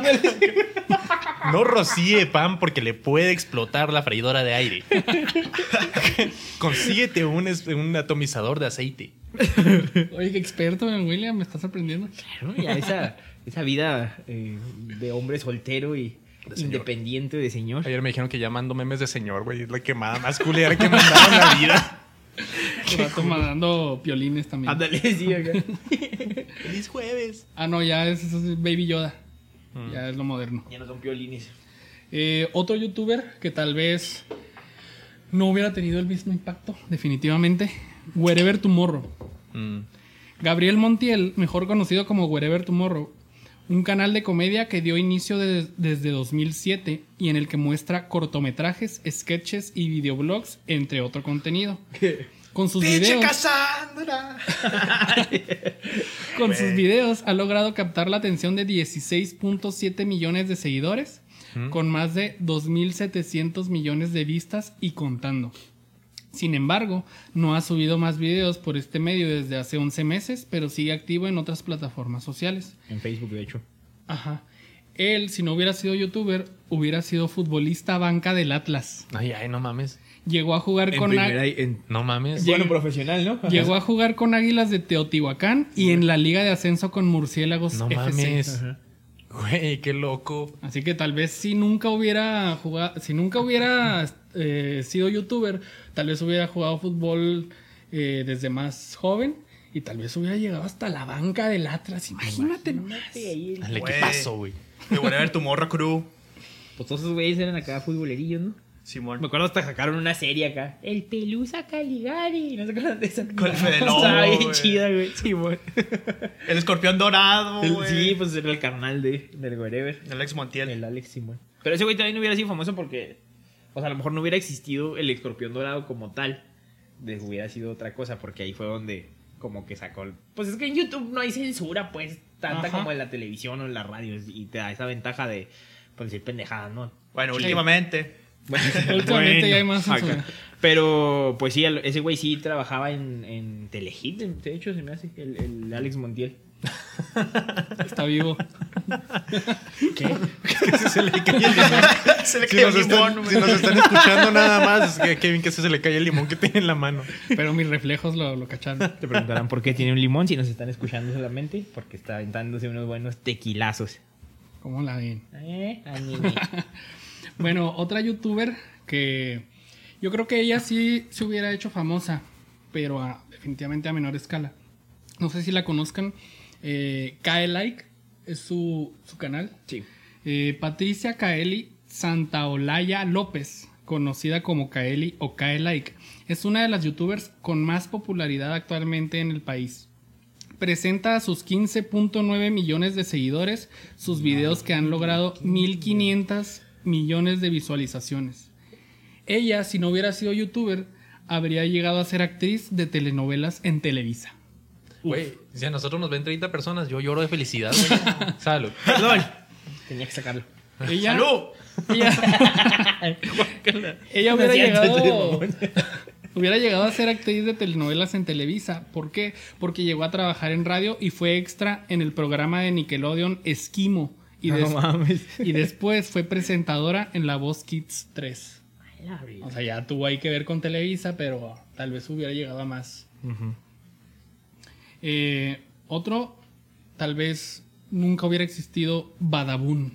Speaker 3: No rocíe pan porque le puede explotar la freidora de aire. Consíguete un, es- un atomizador de aceite.
Speaker 2: Oye, qué experto, William, me está sorprendiendo.
Speaker 1: Claro, ya esa, esa vida eh, de hombre soltero y independiente de señor.
Speaker 3: Ayer me dijeron que ya mando memes de señor, güey. Es la quemada más culera que mandaron en la vida.
Speaker 2: Rato mandando piolines también.
Speaker 1: Ándale, sí, acá.
Speaker 3: Feliz jueves.
Speaker 2: Ah, no, ya es, Baby Yoda. Ya es lo moderno.
Speaker 1: Ya no son piolines.
Speaker 2: Eh, otro youtuber que tal vez no hubiera tenido el mismo impacto, definitivamente. Wherever Tomorrow.
Speaker 3: Mm.
Speaker 2: Gabriel Montiel, mejor conocido como Wherever Tomorrow, un canal de comedia que dio inicio de- desde 2007 y en el que muestra cortometrajes, sketches y videoblogs, entre otro contenido. Con sus
Speaker 4: ¡Pinche
Speaker 2: videos,
Speaker 4: Cassandra!
Speaker 2: con sus videos ha logrado captar la atención de 16.7 millones de seguidores, con más de 2.700 millones de vistas y contando. Sin embargo, no ha subido más videos por este medio desde hace 11 meses, pero sigue activo en otras plataformas sociales.
Speaker 1: En Facebook, de hecho.
Speaker 2: Ajá. Él, si no hubiera sido youtuber, hubiera sido futbolista banca del Atlas.
Speaker 3: Ay, ay, no mames.
Speaker 2: Llegó a jugar
Speaker 1: En
Speaker 2: con
Speaker 1: primera en-
Speaker 3: No mames.
Speaker 1: Bueno, profesional, ¿no?
Speaker 2: llegó a jugar con Águilas de Teotihuacán y en la Liga de Ascenso con Murciélagos
Speaker 3: No
Speaker 2: FC.
Speaker 3: mames.
Speaker 1: Ajá.
Speaker 3: Güey, qué loco.
Speaker 2: Así que tal vez si nunca hubiera jugado, si nunca hubiera eh, sido youtuber, tal vez hubiera jugado fútbol eh, desde más joven y tal vez hubiera llegado hasta la banca del Atlas. Imagínate nomás.
Speaker 1: ahí el-
Speaker 3: Dale, ¿qué
Speaker 4: Güey.
Speaker 3: pasó, güey?
Speaker 4: De Whatever Tomorrow Crew.
Speaker 1: Pues todos esos güeyes eran acá futbolerillos, ¿no?
Speaker 4: Simón.
Speaker 1: Me acuerdo hasta sacaron una serie acá. El Pelusa Caligari. ¿No se acuerdan de esa?
Speaker 4: Con el Fede
Speaker 1: Estaba
Speaker 4: Lobo,
Speaker 1: bien
Speaker 4: güey.
Speaker 1: chida, güey. Güey.
Speaker 4: El escorpión dorado,
Speaker 1: El-
Speaker 4: güey.
Speaker 1: Sí, pues era el carnal de, del Wherever.
Speaker 4: Alex Montiel.
Speaker 1: El Alex Simón. Pero ese güey también no hubiera sido famoso porque. O sea, a lo mejor no hubiera existido el escorpión dorado como tal. De, hubiera sido otra cosa, porque ahí fue donde como que sacó. el- Pues es que en YouTube no hay censura, pues, tanta
Speaker 2: Ajá.
Speaker 1: como en la televisión o en la radio. Y te da esa ventaja de pues, decir pendejadas, ¿no?
Speaker 4: Bueno, últimamente.
Speaker 1: Bueno,
Speaker 2: Últimamente ya hay más
Speaker 1: acá.
Speaker 2: censura.
Speaker 1: Pero, pues sí, ese güey sí trabajaba en, en Telehit, de hecho, se me hace, el, el Alex Montiel.
Speaker 2: Está vivo.
Speaker 1: ¿Qué?
Speaker 3: se le cae el limón.
Speaker 4: Se le
Speaker 3: Si
Speaker 4: cayó
Speaker 3: nos,
Speaker 4: el
Speaker 3: están,
Speaker 4: limón,
Speaker 3: si
Speaker 4: güey.
Speaker 3: nos están escuchando nada más, es que Kevin que se le cae el limón que tiene en la mano.
Speaker 2: Pero mis reflejos lo, lo cacharon.
Speaker 1: Te preguntarán por qué tiene un limón si nos están escuchando solamente. Porque está aventándose unos buenos tequilazos.
Speaker 2: ¿Cómo la ven?
Speaker 1: ¿Eh?
Speaker 2: Bueno, otra youtuber que yo creo que ella sí se hubiera hecho famosa, pero a- definitivamente a menor escala. No sé si la conozcan. Eh, Kae Like es su, su canal.
Speaker 1: Sí.
Speaker 2: Eh, Patricia Kaeli Santaolalla López, conocida como Kaeli o Kae Like, es una de las youtubers con más popularidad actualmente en el país. Presenta a sus 15.9 millones de seguidores sus videos que han logrado 1500 millones de visualizaciones. Ella, si no hubiera sido youtuber, habría llegado a ser actriz de telenovelas en Televisa.
Speaker 3: Güey, si a nosotros nos ven 30 personas, yo lloro de felicidad, güey. Salud.
Speaker 1: Perdón. Tenía que sacarlo.
Speaker 2: Ella,
Speaker 4: ¡Salud!
Speaker 2: ella, ella hubiera llegado hubiera llegado a ser actriz de telenovelas en Televisa. ¿Por qué? Porque llegó a trabajar en radio y fue extra en el programa de Nickelodeon Esquimo. Y,
Speaker 1: No
Speaker 2: des-
Speaker 1: mames.
Speaker 2: y después fue presentadora en La Voz Kids 3. O sea, ya tuvo ahí que ver con Televisa, pero tal vez hubiera llegado a más. Eh, otro, tal vez nunca hubiera existido Badabun.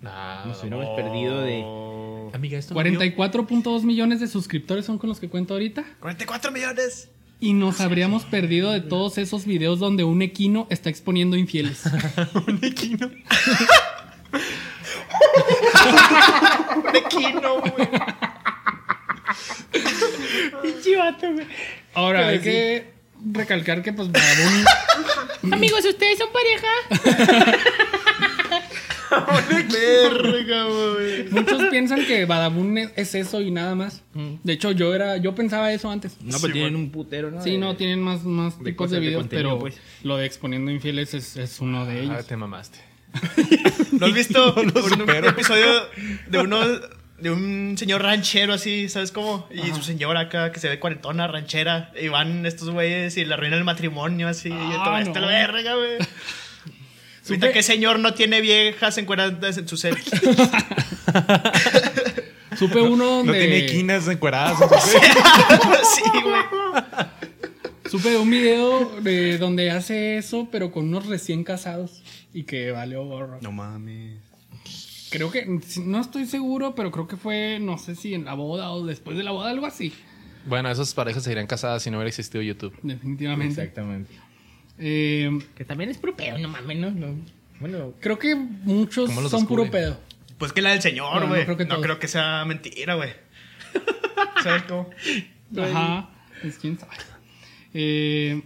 Speaker 3: Nah,
Speaker 1: Nos hubiéramos
Speaker 3: no.
Speaker 1: perdido de.
Speaker 3: Amiga, esto no vio?
Speaker 2: 44.2 millones de suscriptores son con los que cuento ahorita.
Speaker 4: 44 millones.
Speaker 2: Y nos habríamos perdido de todos esos videos donde un equino está exponiendo infieles.
Speaker 4: Equino, güey.
Speaker 1: Pinche vato, güey.
Speaker 2: Ahora, hay que recalcar que pues Badabun
Speaker 1: Amigos, ¿ustedes son pareja?
Speaker 4: Verga, güey.
Speaker 2: Muchos piensan que Badabun es- es eso y nada más. De hecho, yo era, yo pensaba eso antes.
Speaker 1: No,
Speaker 4: Sí,
Speaker 1: pero tienen
Speaker 4: bueno.
Speaker 1: un putero, ¿no?
Speaker 2: Sí,
Speaker 1: De-
Speaker 2: no, tienen más, más
Speaker 1: de
Speaker 2: tipos
Speaker 1: cosas
Speaker 2: de
Speaker 1: de
Speaker 2: videos, pero
Speaker 1: pues.
Speaker 2: lo de exponiendo infieles es, es uno de
Speaker 3: Ah,
Speaker 2: ellos.
Speaker 3: te mamaste.
Speaker 4: ¿No has visto un, episodio de uno de un señor ranchero así, ¿sabes cómo? Y su señora acá que se ve cuarentona, ranchera, y van estos güeyes y le arruinan el matrimonio así, y
Speaker 2: Ah,
Speaker 4: todo esto
Speaker 2: no.
Speaker 4: la verga, güey. Ahorita
Speaker 2: Supe-
Speaker 4: que señor no tiene viejas encueradas en su cel.
Speaker 2: Supe uno
Speaker 3: No
Speaker 2: donde.
Speaker 3: tiene quinas encueradas. entonces-
Speaker 4: sí, güey.
Speaker 2: Supe de un video de donde hace eso, pero con unos recién casados. Y que valió gorro.
Speaker 5: No mames.
Speaker 2: Creo que. No estoy seguro, pero creo que fue, no sé si en la boda o después de la boda, algo así.
Speaker 3: bueno, esas parejas se irían casadas si no hubiera existido YouTube.
Speaker 2: Definitivamente.
Speaker 1: Exactamente.
Speaker 2: Eh,
Speaker 1: Que también es puro pedo, no mames, no, no. Bueno,
Speaker 2: creo que muchos
Speaker 3: ¿Cómo los
Speaker 2: son puro pedo.
Speaker 4: Pues que la del señor,
Speaker 2: No, no
Speaker 4: güey.
Speaker 2: creo que
Speaker 4: No, creo que sea mentira, güey. ¿Sabes cómo?
Speaker 2: Ajá. Es quién sabe. Eh,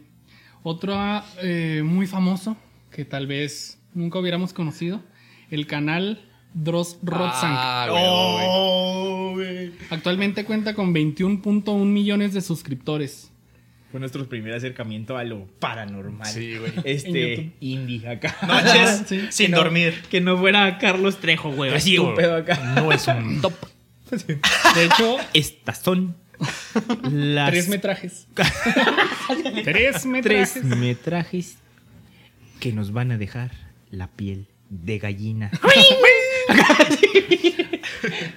Speaker 2: otro eh, muy famoso que tal vez nunca hubiéramos conocido. El canal Dross Rotzank.
Speaker 3: Ah.
Speaker 4: Oh, güey.
Speaker 2: Actualmente cuenta con 21.1 millones de suscriptores.
Speaker 1: Fue nuestro primer acercamiento a lo paranormal.
Speaker 3: Sí, güey.
Speaker 1: Este, indie acá.
Speaker 4: Noches
Speaker 2: Sí.
Speaker 4: sin
Speaker 1: Que no-
Speaker 4: dormir.
Speaker 1: Que no fuera Carlos Trejo, güey. Así un pedo acá.
Speaker 3: No es un top.
Speaker 2: De hecho,
Speaker 1: Estas son las
Speaker 2: tres metrajes. tres
Speaker 1: tres
Speaker 2: metrajes.
Speaker 1: metrajes que nos van a dejar la piel de gallina.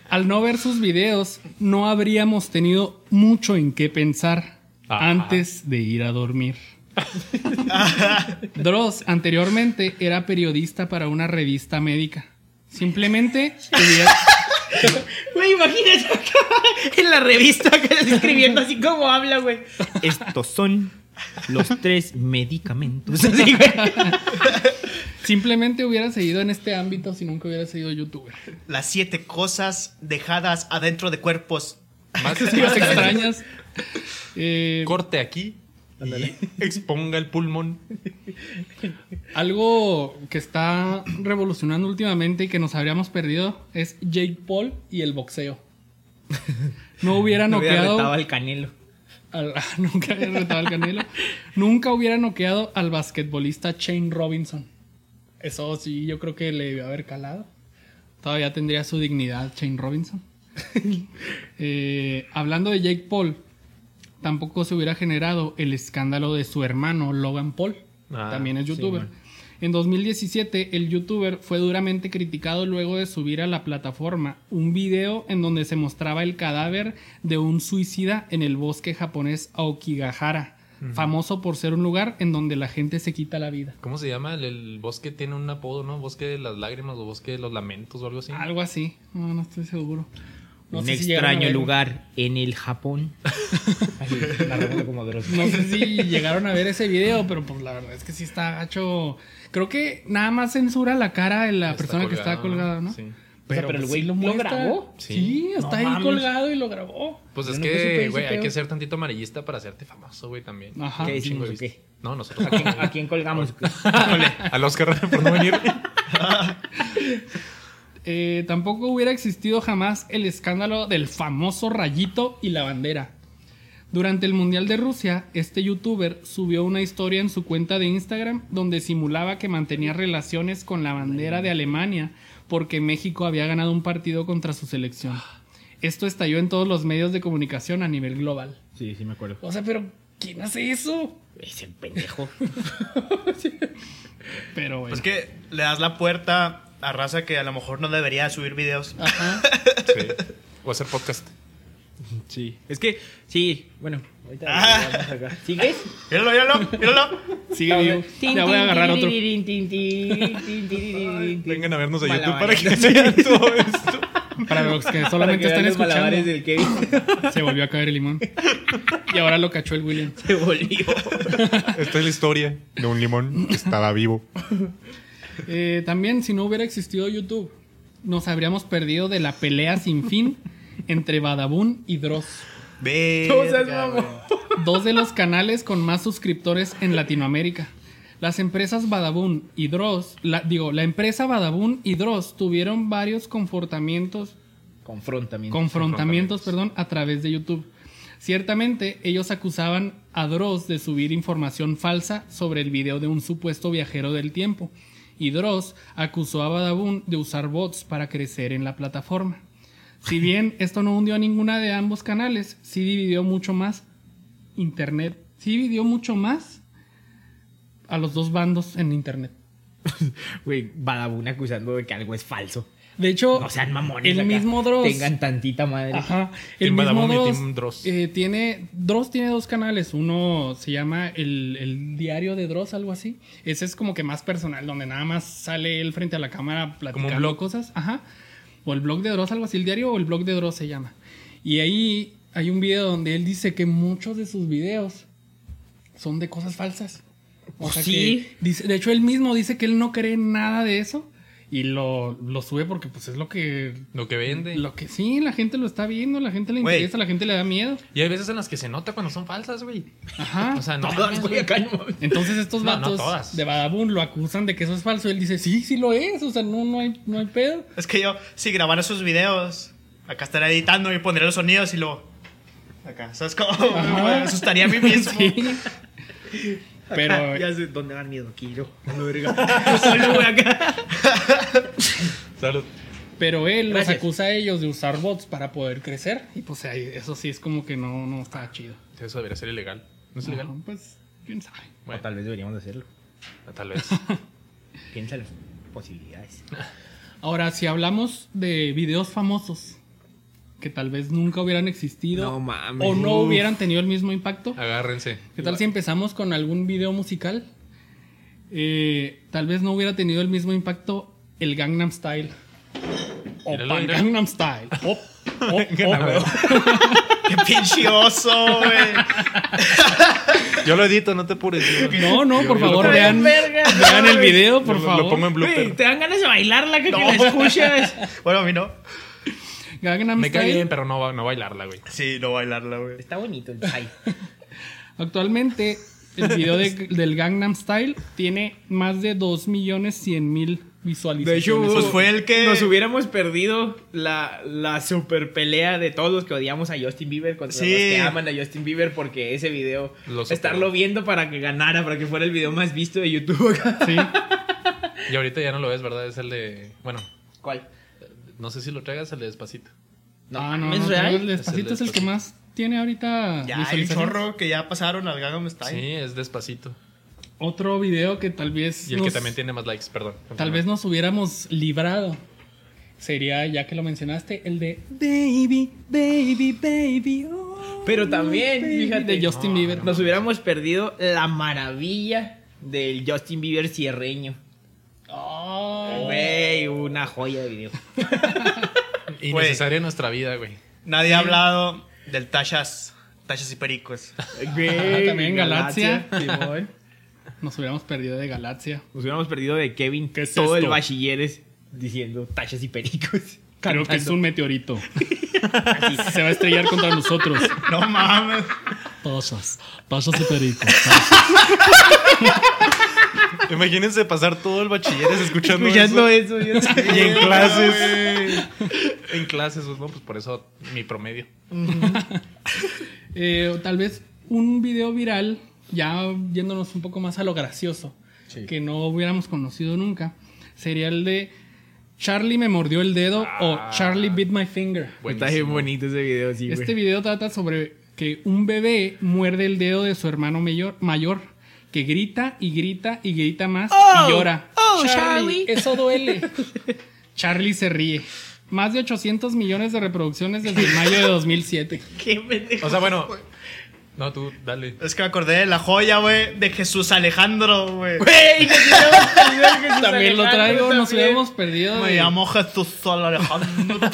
Speaker 2: Al no ver sus videos, no habríamos tenido mucho en qué pensar
Speaker 3: Ajá.
Speaker 2: antes de ir a dormir. Dross anteriormente era periodista para una revista médica. Simplemente hubiera-
Speaker 1: Güey, imagínate acá en la revista que estás escribiendo así como habla, güey. Estos son los tres medicamentos.
Speaker 2: Simplemente hubiera seguido en este ámbito si nunca hubiera sido youtuber.
Speaker 4: Las siete cosas dejadas adentro de cuerpos.
Speaker 3: Más,
Speaker 2: Más extrañas. Eh,
Speaker 3: Corte aquí y exponga el pulmón.
Speaker 2: algo que está revolucionando últimamente y que nos habríamos perdido es Jake Paul y el boxeo. No hubiera
Speaker 1: No hubiera
Speaker 2: noqueado.
Speaker 1: al canelo.
Speaker 2: al- nunca hubiera retado al Canelo. Nunca hubiera noqueado al basquetbolista Shane Robinson. Eso sí, yo creo que le debió haber calado. Todavía tendría su dignidad Shane Robinson. Eh, hablando de Jake Paul, tampoco se hubiera generado el escándalo de su hermano Logan Paul.
Speaker 3: Ah,
Speaker 2: también es
Speaker 1: sí,
Speaker 2: youtuber.
Speaker 1: man.
Speaker 2: en 2017, el youtuber fue duramente criticado luego de subir a la plataforma un video en donde se mostraba el cadáver de un suicida en el bosque japonés Aokigahara, famoso por ser un lugar en donde la gente se quita la vida.
Speaker 3: ¿Cómo se llama? El, el bosque tiene un apodo, ¿no? Bosque de las lágrimas o bosque de los lamentos o algo así.
Speaker 2: Algo así, no, no estoy seguro. No
Speaker 1: un
Speaker 2: sé si
Speaker 1: extraño lugar en el Japón. Así, narrándolo como Dross.
Speaker 2: No sé si llegaron a ver ese video, pero pues la verdad es que sí está gacho. Creo que nada más censura la cara de la
Speaker 3: Está
Speaker 2: persona que está colgada, ¿no?
Speaker 3: Sí.
Speaker 1: O sea, pero el güey lo
Speaker 2: muestra-
Speaker 1: grabó.
Speaker 2: Sí,
Speaker 3: Sí.
Speaker 2: está
Speaker 1: No
Speaker 2: ahí
Speaker 1: mames.
Speaker 2: colgado y lo grabó.
Speaker 3: Pues
Speaker 1: Yo
Speaker 3: es que, güey, hay que ser tantito amarillista para hacerte famoso, güey, también.
Speaker 2: Ajá.
Speaker 1: ¿Qué decimos
Speaker 3: de
Speaker 1: o qué?
Speaker 3: No, nosotros
Speaker 1: ¿A quién, a quién colgamos?
Speaker 3: Al Oscar por no venir.
Speaker 2: Eh, tampoco hubiera existido jamás el escándalo del famoso rayito y la bandera. Durante el Mundial de Rusia, este youtuber subió una historia en su cuenta de Instagram donde simulaba que mantenía relaciones con la bandera de Alemania porque México había ganado un partido contra su selección. Esto estalló en todos los medios de comunicación a nivel global.
Speaker 1: Sí, sí me acuerdo.
Speaker 2: O sea, pero ¿quién hace eso?
Speaker 1: Ese pendejo.
Speaker 2: Pero bueno.
Speaker 4: Pues que le das la puerta a raza que a lo mejor no debería subir videos.
Speaker 2: Ajá.
Speaker 3: Sí. O hacer podcast.
Speaker 1: Sí. Es que, sí, bueno, ahorita
Speaker 4: Ah.
Speaker 1: vamos acá. ¿Sigues?
Speaker 4: Míralo, míralo, míralo.
Speaker 2: Sigue vivo. Ya voy a agarrar otro.
Speaker 3: Vengan a vernos a YouTube para que vean todo esto.
Speaker 2: Para los que solamente
Speaker 1: que
Speaker 2: están escuchando.
Speaker 1: del Kevin.
Speaker 2: Se volvió a caer el limón. Y ahora lo cachó el William.
Speaker 1: Se volvió.
Speaker 3: Esta es la historia de un limón que estaba vivo.
Speaker 2: Eh, también, si no hubiera existido YouTube, nos habríamos perdido de la pelea sin fin entre Badabun y Dross.
Speaker 4: Verga.
Speaker 2: Dos de los canales con más suscriptores en Latinoamérica. Las empresas Badabun y Dross, la- digo, la empresa Badabun y Dross tuvieron varios comportamientos
Speaker 1: Confrontamiento.
Speaker 2: confrontamientos, perdón, a través de YouTube. Ciertamente, ellos acusaban a Dross de subir información falsa sobre el video de un supuesto viajero del tiempo. Y Dross acusó a Badabun de usar bots para crecer en la plataforma. Si bien esto no hundió a ninguna de ambos canales, sí dividió mucho más Internet. Sí dividió mucho más a los dos bandos en Internet.
Speaker 1: Güey, Badabun acusando de que algo es falso.
Speaker 2: De hecho,
Speaker 1: No sean mamones.
Speaker 2: el
Speaker 1: acá.
Speaker 2: mismo Dross.
Speaker 1: Tengan tantita madre.
Speaker 2: Ajá. El
Speaker 3: Team
Speaker 2: mismo Dross,
Speaker 3: Team Dross.
Speaker 2: eh, tiene Dross tiene dos canales. Uno se llama el, el diario de Dross, algo así. Ese es como que más personal, donde nada más sale él frente a la cámara platicando
Speaker 3: blog.
Speaker 2: cosas. Ajá. O el blog de Dross, algo así. El diario o el blog de Dross se llama. Y ahí hay un video donde él dice que muchos de sus videos son de cosas falsas. O sea
Speaker 1: Sí.
Speaker 2: que dice, de hecho él mismo dice que él no cree nada de eso y lo, lo sube porque pues es lo que
Speaker 3: Lo que vende.
Speaker 2: lo que sí, la gente lo está viendo, la gente le
Speaker 4: Güey.
Speaker 2: interesa, la gente le da miedo.
Speaker 3: Y hay veces en las que se nota cuando son falsas, güey.
Speaker 2: Ajá.
Speaker 3: O sea, no.
Speaker 1: Todas, güey,
Speaker 3: güey.
Speaker 1: acá no mames.
Speaker 2: Entonces estos
Speaker 3: No, no
Speaker 2: vatos
Speaker 3: todas.
Speaker 2: de Badabun lo acusan de que eso es falso. Él dice, sí, sí lo es. O sea, no, no, hay, no hay pedo.
Speaker 4: Es que yo, si grabara sus videos, acá estaría editando y pondría los sonidos y lo. Acá, ¿sabes cómo? Me asustaría a mí mismo.
Speaker 2: Sí. Pero
Speaker 1: Ya sé dónde dan miedo, Kiro. No, verga. Solo, güey, acá.
Speaker 3: Salud.
Speaker 2: Pero él
Speaker 1: Gracias.
Speaker 2: los acusa a ellos de usar bots para poder crecer. Y pues eso sí es como que no, no está chido.
Speaker 3: Eso debería ser ilegal. ¿No es ilegal?
Speaker 2: Pues, quién sabe.
Speaker 1: O
Speaker 3: Bueno,
Speaker 1: tal vez deberíamos de hacerlo.
Speaker 3: tal vez.
Speaker 1: Piensa las posibilidades.
Speaker 2: Ahora, si hablamos de videos famosos que tal vez nunca hubieran existido
Speaker 1: No mames.
Speaker 2: o no hubieran tenido el mismo impacto,
Speaker 3: Agárrense.
Speaker 2: ¿qué tal si empezamos con algún video musical? Eh, tal vez no hubiera tenido el mismo impacto el Gangnam Style. O. Gangnam Style. Op, op, op.
Speaker 4: Qué pinche oso, güey.
Speaker 3: Yo lo edito, no te apures.
Speaker 2: No, no, por
Speaker 3: yo
Speaker 2: favor,
Speaker 3: pongo-
Speaker 2: vean,
Speaker 1: verga,
Speaker 2: vean
Speaker 1: no,
Speaker 2: el video, por
Speaker 3: Lo-
Speaker 2: favor.
Speaker 3: Lo pongo en blooper.
Speaker 1: te dan ganas de bailarla que,
Speaker 4: No.
Speaker 1: que la escuchas.
Speaker 4: Bueno, a mí no.
Speaker 2: Gangnam
Speaker 3: Me cae
Speaker 2: Style.
Speaker 3: bien, pero no, va- no bailarla, güey.
Speaker 4: Sí, no bailarla, güey.
Speaker 1: Está bonito el Sai.
Speaker 2: Actualmente, el video de- del Gangnam Style tiene más de 2.100.000 visualizaciones.
Speaker 1: De hecho,
Speaker 4: Pues fue el que-
Speaker 1: Nos hubiéramos perdido la, la super pelea de todos los que odiamos a Justin Bieber contra
Speaker 4: Sí.
Speaker 1: los que aman a Justin Bieber porque ese video,
Speaker 3: Lo superó.
Speaker 1: estarlo viendo para que ganara, para que fuera el video más visto de YouTube acá.
Speaker 2: Sí.
Speaker 3: Y ahorita ya no lo ves, ¿verdad? Es el de. Bueno,
Speaker 1: ¿Cuál?
Speaker 3: No sé si lo traigas, el de despacito.
Speaker 2: ah, no,
Speaker 1: ¿es
Speaker 2: no,
Speaker 1: real?
Speaker 2: el Despacito es el que más tiene ahorita
Speaker 4: Ya hay un chorro que ya pasaron al Gangnam Style.
Speaker 3: Sí, es despacito.
Speaker 2: Otro video que tal vez
Speaker 3: Y el que también tiene más likes, perdón.
Speaker 2: tal vez nos hubiéramos librado sería, ya que lo mencionaste, el de Baby, Baby, Baby. oh,
Speaker 1: Pero también,
Speaker 2: baby",
Speaker 1: fíjate,
Speaker 2: de Justin Bieber.
Speaker 1: Nos hubiéramos perdido la maravilla del Justin Bieber cierreño. Una joya de video.
Speaker 3: Innecesaria en nuestra vida, güey.
Speaker 4: Nadie ha hablado del Tachas. Tachas y Pericos.
Speaker 1: Güey,
Speaker 2: también Galaxia.
Speaker 1: Simón.
Speaker 2: Nos hubiéramos perdido de Galaxia.
Speaker 1: Nos hubiéramos perdido de Kevin
Speaker 2: ¿Qué es
Speaker 1: todo el
Speaker 2: esto?
Speaker 1: bachilleres diciendo tachas y pericos.
Speaker 2: Creo que es un meteorito. Se va a estrellar contra nosotros.
Speaker 4: No mames.
Speaker 2: Pasas, pasas y pericos.
Speaker 3: Imagínense pasar todo el bachilleres escuchando,
Speaker 1: Escuchando
Speaker 3: eso.
Speaker 1: eso.
Speaker 3: Y en clases. en clases, no, pues por eso mi promedio.
Speaker 2: Eh, tal vez un video viral, ya yéndonos un poco más a lo gracioso, que no hubiéramos conocido nunca, sería el de Charlie me mordió el dedo o Charlie bit my finger.
Speaker 1: Está
Speaker 3: Buenísimo.
Speaker 1: bien bonito ese video, sí, güey.
Speaker 2: Este video trata sobre que un bebé muerde el dedo de su hermano mayor, mayor que grita y grita y grita más y llora.
Speaker 1: oh, Charlie.
Speaker 2: Eso duele. Charlie se ríe. Más de 800 millones de reproducciones desde mayo de 2007.
Speaker 1: Qué pendejo.
Speaker 3: O sea, bueno. No, tú, dale.
Speaker 4: Es que me acordé de la joya, güey, de Jesús Alejandro, güey.
Speaker 1: Güey, que Jesús
Speaker 2: También lo traigo, nos
Speaker 1: también.
Speaker 2: hubiéramos perdido.
Speaker 4: Me
Speaker 2: de-
Speaker 4: llamo Jesús Alejandro.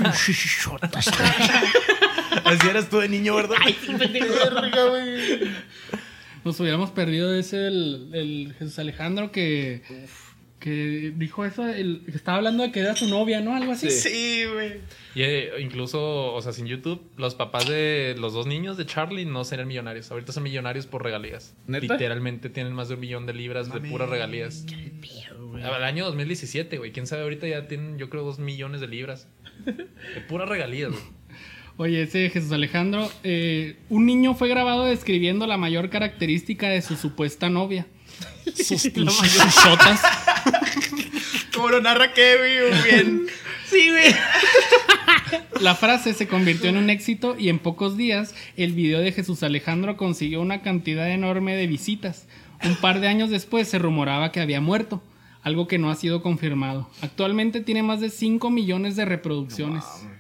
Speaker 3: Así eras tú de niño, ¿verdad?
Speaker 1: Ay, sí, pendejo.
Speaker 2: Nos hubiéramos perdido ese el, el Jesús Alejandro que, que dijo eso, el, que estaba hablando de que era su novia, ¿no? Algo así.
Speaker 4: Sí, güey.
Speaker 3: Y eh, incluso, o sea, sin YouTube, los papás de los dos niños de Charlie no serían millonarios. Ahorita son millonarios por regalías.
Speaker 1: ¿Neta?
Speaker 3: Literalmente tienen más de un millón de libras de puras regalías. Al año 2017, güey. Quién sabe, ahorita ya tienen, yo creo, dos millones de libras. De puras regalías, güey.
Speaker 2: Oye, ese Jesús Alejandro, eh, un niño fue grabado describiendo la mayor característica de su supuesta novia. Sus pinches chuchotas.
Speaker 4: Como lo narra Kevin, bien.
Speaker 1: Sí, güey.
Speaker 2: La frase se convirtió en un éxito y en pocos días el video de Jesús Alejandro consiguió una cantidad enorme de visitas. Un par de años después se rumoraba que había muerto. algo que no ha sido confirmado. Actualmente tiene más de 5 millones de reproducciones.
Speaker 3: No,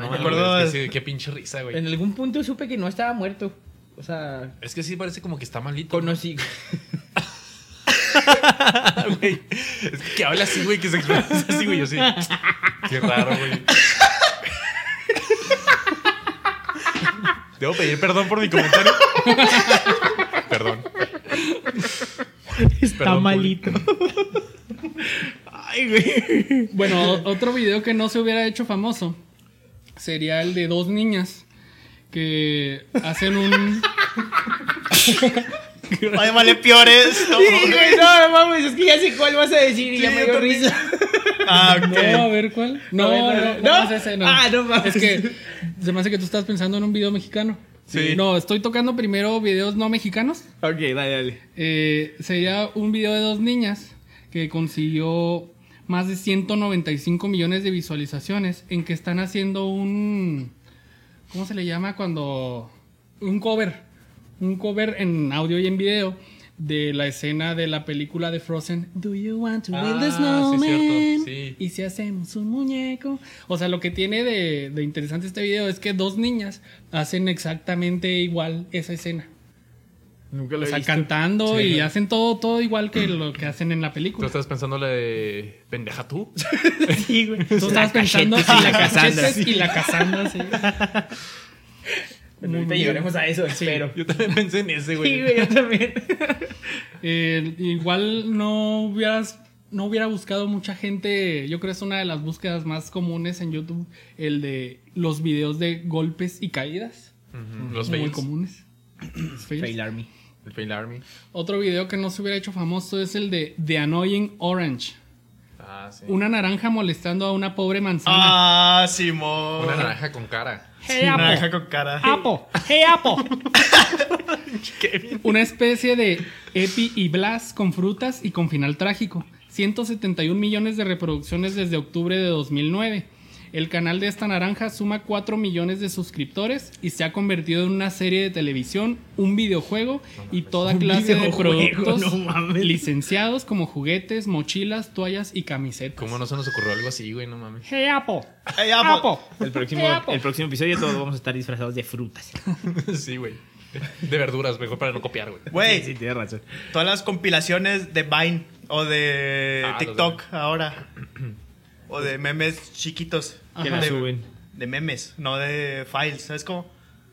Speaker 4: me
Speaker 3: mames,
Speaker 4: acuerdo
Speaker 3: es que sí, qué pinche risa, güey.
Speaker 1: En algún punto supe que no estaba muerto. O sea,
Speaker 3: Es que sí parece como que está malito.
Speaker 1: conocí.
Speaker 3: güey. Es que, habla así, güey, que se expresa así, güey. Yo sí. Qué raro, güey. Debo pedir perdón por mi comentario. perdón.
Speaker 1: Está
Speaker 3: Perdón,
Speaker 1: malito. Ay, güey.
Speaker 2: Bueno, otro video que no se hubiera hecho famoso sería el de dos niñas que hacen un...
Speaker 4: Ay, vale, peores. No,
Speaker 1: Sí, güey, no, no mames, es que ya sé cuál vas a decir y ya me dio
Speaker 4: también.
Speaker 1: risa.
Speaker 4: Ah,
Speaker 2: No, a
Speaker 4: ok.
Speaker 2: ver cuál. No,
Speaker 1: A ver,
Speaker 2: no,
Speaker 1: a
Speaker 2: no,
Speaker 1: ver,
Speaker 2: no,
Speaker 1: ¿no?
Speaker 2: es ese, no.
Speaker 1: Ah, no mames.
Speaker 2: Es que se me hace que tú estás pensando en un video mexicano.
Speaker 3: Sí.
Speaker 2: No, estoy tocando primero videos no mexicanos.
Speaker 1: Ok, dale, dale.
Speaker 2: Eh, sería un video de dos niñas que consiguió más de 195 millones de visualizaciones en que están haciendo un... ¿Cómo se le llama cuando... Un cover. Un cover en audio y en video de la escena de la película de Frozen. Do you want to build a
Speaker 3: Ah, sí,
Speaker 2: snowman?
Speaker 3: cierto, sí.
Speaker 2: Y si hacemos un muñeco. O sea, lo que tiene de, de interesante este video es que dos niñas hacen exactamente igual esa escena.
Speaker 1: Nunca lo
Speaker 2: O
Speaker 1: he
Speaker 2: sea,
Speaker 1: visto.
Speaker 2: cantando
Speaker 3: Sí.
Speaker 2: y hacen todo, todo igual que lo que hacen en la
Speaker 3: ¿Tú
Speaker 2: película.
Speaker 3: estás pensando la de pendeja tú?
Speaker 1: Sí, güey.
Speaker 2: Tú estabas pensando
Speaker 1: y la.
Speaker 2: Cachetes y la Cassandra, sí.
Speaker 1: Bueno, ahorita llegaremos a eso, espero.
Speaker 3: Yo también pensé en ese, güey.
Speaker 1: Sí, güey, yo también.
Speaker 2: Eh, igual no hubieras no hubiera buscado mucha gente, yo creo que es una de las búsquedas más comunes en YouTube, el de los videos de golpes y caídas.
Speaker 3: Ujú, Los
Speaker 2: muy
Speaker 3: fails.
Speaker 2: comunes. Los fails.
Speaker 1: Fail Army.
Speaker 3: El fail army.
Speaker 2: Otro video que no se hubiera hecho famoso es el de The Annoying Orange.
Speaker 3: Ah, sí.
Speaker 2: Una naranja molestando a una pobre manzana.
Speaker 4: Ah, Simón.
Speaker 3: Una naranja con cara.
Speaker 2: Hey, Apple.
Speaker 4: Naranja con cara.
Speaker 2: Apple. Hey, Apple. Una especie de Epi y Blas con frutas y con final trágico. 171 millones de reproducciones desde octubre de 2009. El canal de esta naranja suma 4 millones de suscriptores y se ha convertido en una serie de televisión, un videojuego y toda clase de productos
Speaker 1: no
Speaker 2: licenciados como juguetes, mochilas, toallas y camisetas.
Speaker 3: ¿Cómo no se nos ocurrió algo así, güey? No mames.
Speaker 2: Hey Apple.
Speaker 4: Hey. Apple.
Speaker 1: El próximo,
Speaker 2: Hey,
Speaker 1: el próximo episodio todos vamos a estar disfrazados de frutas.
Speaker 3: sí, güey. De verduras, mejor para no copiar, güey.
Speaker 4: Güey,
Speaker 1: Sí, tienes razón.
Speaker 4: todas las compilaciones de Vine o de
Speaker 3: Ah,
Speaker 4: TikTok ahora. O de memes chiquitos.
Speaker 1: Que
Speaker 2: Ajá.
Speaker 1: la
Speaker 4: de,
Speaker 1: suben.
Speaker 4: de memes, no de files. ¿Sabes cómo?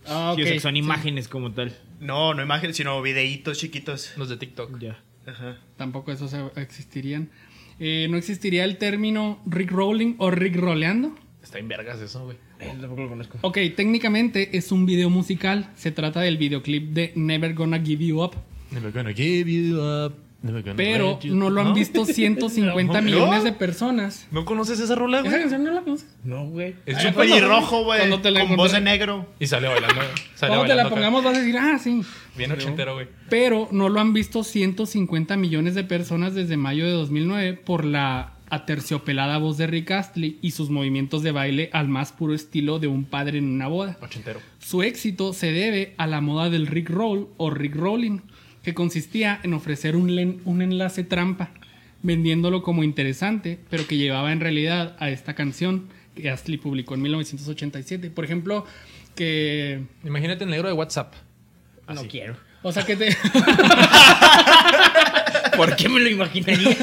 Speaker 2: Ah,
Speaker 1: Sí, o sea,
Speaker 2: ok.
Speaker 1: que son
Speaker 2: Sí.
Speaker 1: imágenes como tal.
Speaker 4: No, no imágenes, sino videitos chiquitos.
Speaker 3: Los de TikTok.
Speaker 1: Ya.
Speaker 4: Ajá.
Speaker 2: Tampoco esos se- existirían. Eh, no existiría el término Rick Rolling o Rick Roleando.
Speaker 3: Está en vergas eso, güey.
Speaker 1: Tampoco lo conozco.
Speaker 2: Ok, técnicamente es un video musical. Se trata del videoclip de Never Gonna Give You Up.
Speaker 3: Never gonna give you up.
Speaker 2: Pero no lo han visto 150 millones de personas.
Speaker 3: ¿No conoces esa rola,
Speaker 2: ¿Esa
Speaker 3: güey?
Speaker 2: canción no la conoces?
Speaker 1: No, güey.
Speaker 3: Es
Speaker 4: un pelirrojo, güey. Con voz de negro.
Speaker 3: Y sale bailando. Sale
Speaker 2: Cuando te la pongamos vas a decir, ah, sí.
Speaker 3: Bien ochentero, güey.
Speaker 2: Pero no lo han visto 150 millones de personas desde mayo de 2009 por la aterciopelada voz de Rick Astley y sus movimientos de baile al más puro estilo de un padre en una boda.
Speaker 3: Ochentero.
Speaker 2: Su éxito se debe a la moda del Rick Roll o Rick Rolling, que consistía en ofrecer un, len- un enlace trampa, vendiéndolo como interesante, pero que llevaba en realidad a esta canción que Astley publicó en 1987. Por ejemplo, que...
Speaker 3: Imagínate el negro de WhatsApp.
Speaker 1: No quiero.
Speaker 2: O sea, que te...
Speaker 1: ¿Por qué me lo imaginaría?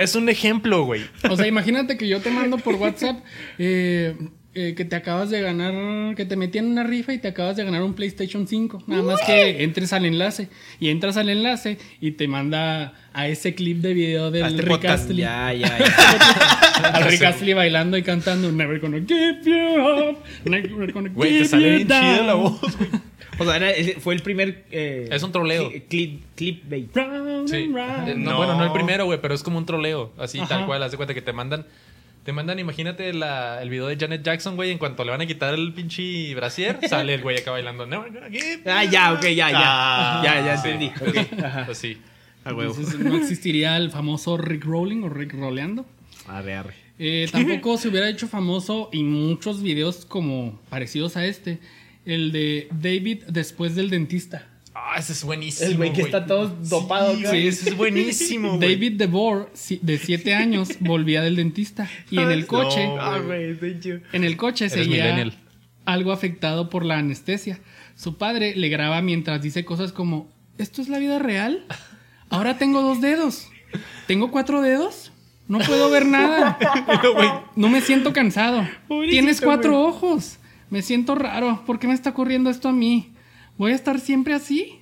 Speaker 3: Es un ejemplo, güey.
Speaker 2: O sea, imagínate que yo te mando por WhatsApp eh, eh, que te acabas de ganar, que te metí en una rifa y te acabas de ganar un PlayStation 5. Nada más que entres al enlace. Y entras al enlace y te manda a ese clip de video del
Speaker 4: este
Speaker 2: Rick
Speaker 4: podcast,
Speaker 2: Astley.
Speaker 1: Ya, ya, ya.
Speaker 2: Al Rick Astley bailando y cantando Never gonna give you up. Never gonna
Speaker 3: Güey, te sale bien chida la voz, güey.
Speaker 1: O sea, era- fue el primer. eh,
Speaker 3: Es un troleo.
Speaker 1: cli- Clip, clipbait.
Speaker 2: Round
Speaker 3: Sí.
Speaker 2: and round.
Speaker 3: Eh, no,
Speaker 4: No.
Speaker 3: Bueno, no el primero, güey, pero es como un troleo. Así,
Speaker 2: Ajá.
Speaker 3: tal cual. Haz de cuenta que te mandan. Te mandan, imagínate la- el video de Janet Jackson, güey. En cuanto le van a quitar el pinche brasier, sale el güey acá bailando. Never gonna give
Speaker 1: Ah, ya, ok, ya, ya.
Speaker 4: Ah,
Speaker 1: ya, ya
Speaker 3: sí.
Speaker 1: entendí. Ajá.
Speaker 3: Pues sí.
Speaker 1: A huevo.
Speaker 2: Entonces no existiría el famoso Rick Rolling o Rick Roleando.
Speaker 1: Arre, arre.
Speaker 2: Eh, tampoco se hubiera hecho famoso y muchos videos como parecidos a este, el de David después del dentista.
Speaker 3: Ah, ese es buenísimo.
Speaker 1: El güey que está todo dopado.
Speaker 3: Sí,
Speaker 1: acá.
Speaker 3: güey, ese es buenísimo, güey.
Speaker 2: David DeVore, si- de 7 años, volvía del dentista y en el coche,
Speaker 4: No,
Speaker 1: Ah, güey, de hecho.
Speaker 2: en el coche
Speaker 3: Eres
Speaker 2: seguía
Speaker 3: millennial.
Speaker 2: algo afectado por la anestesia. Su padre le graba mientras dice cosas como, ¿esto es la vida real? Ahora tengo dos dedos. ¿Tengo cuatro dedos? No puedo ver nada. No me siento cansado. Tienes cuatro ojos. Me siento raro. ¿Por qué me está ocurriendo esto a mí? ¿Voy a estar siempre así?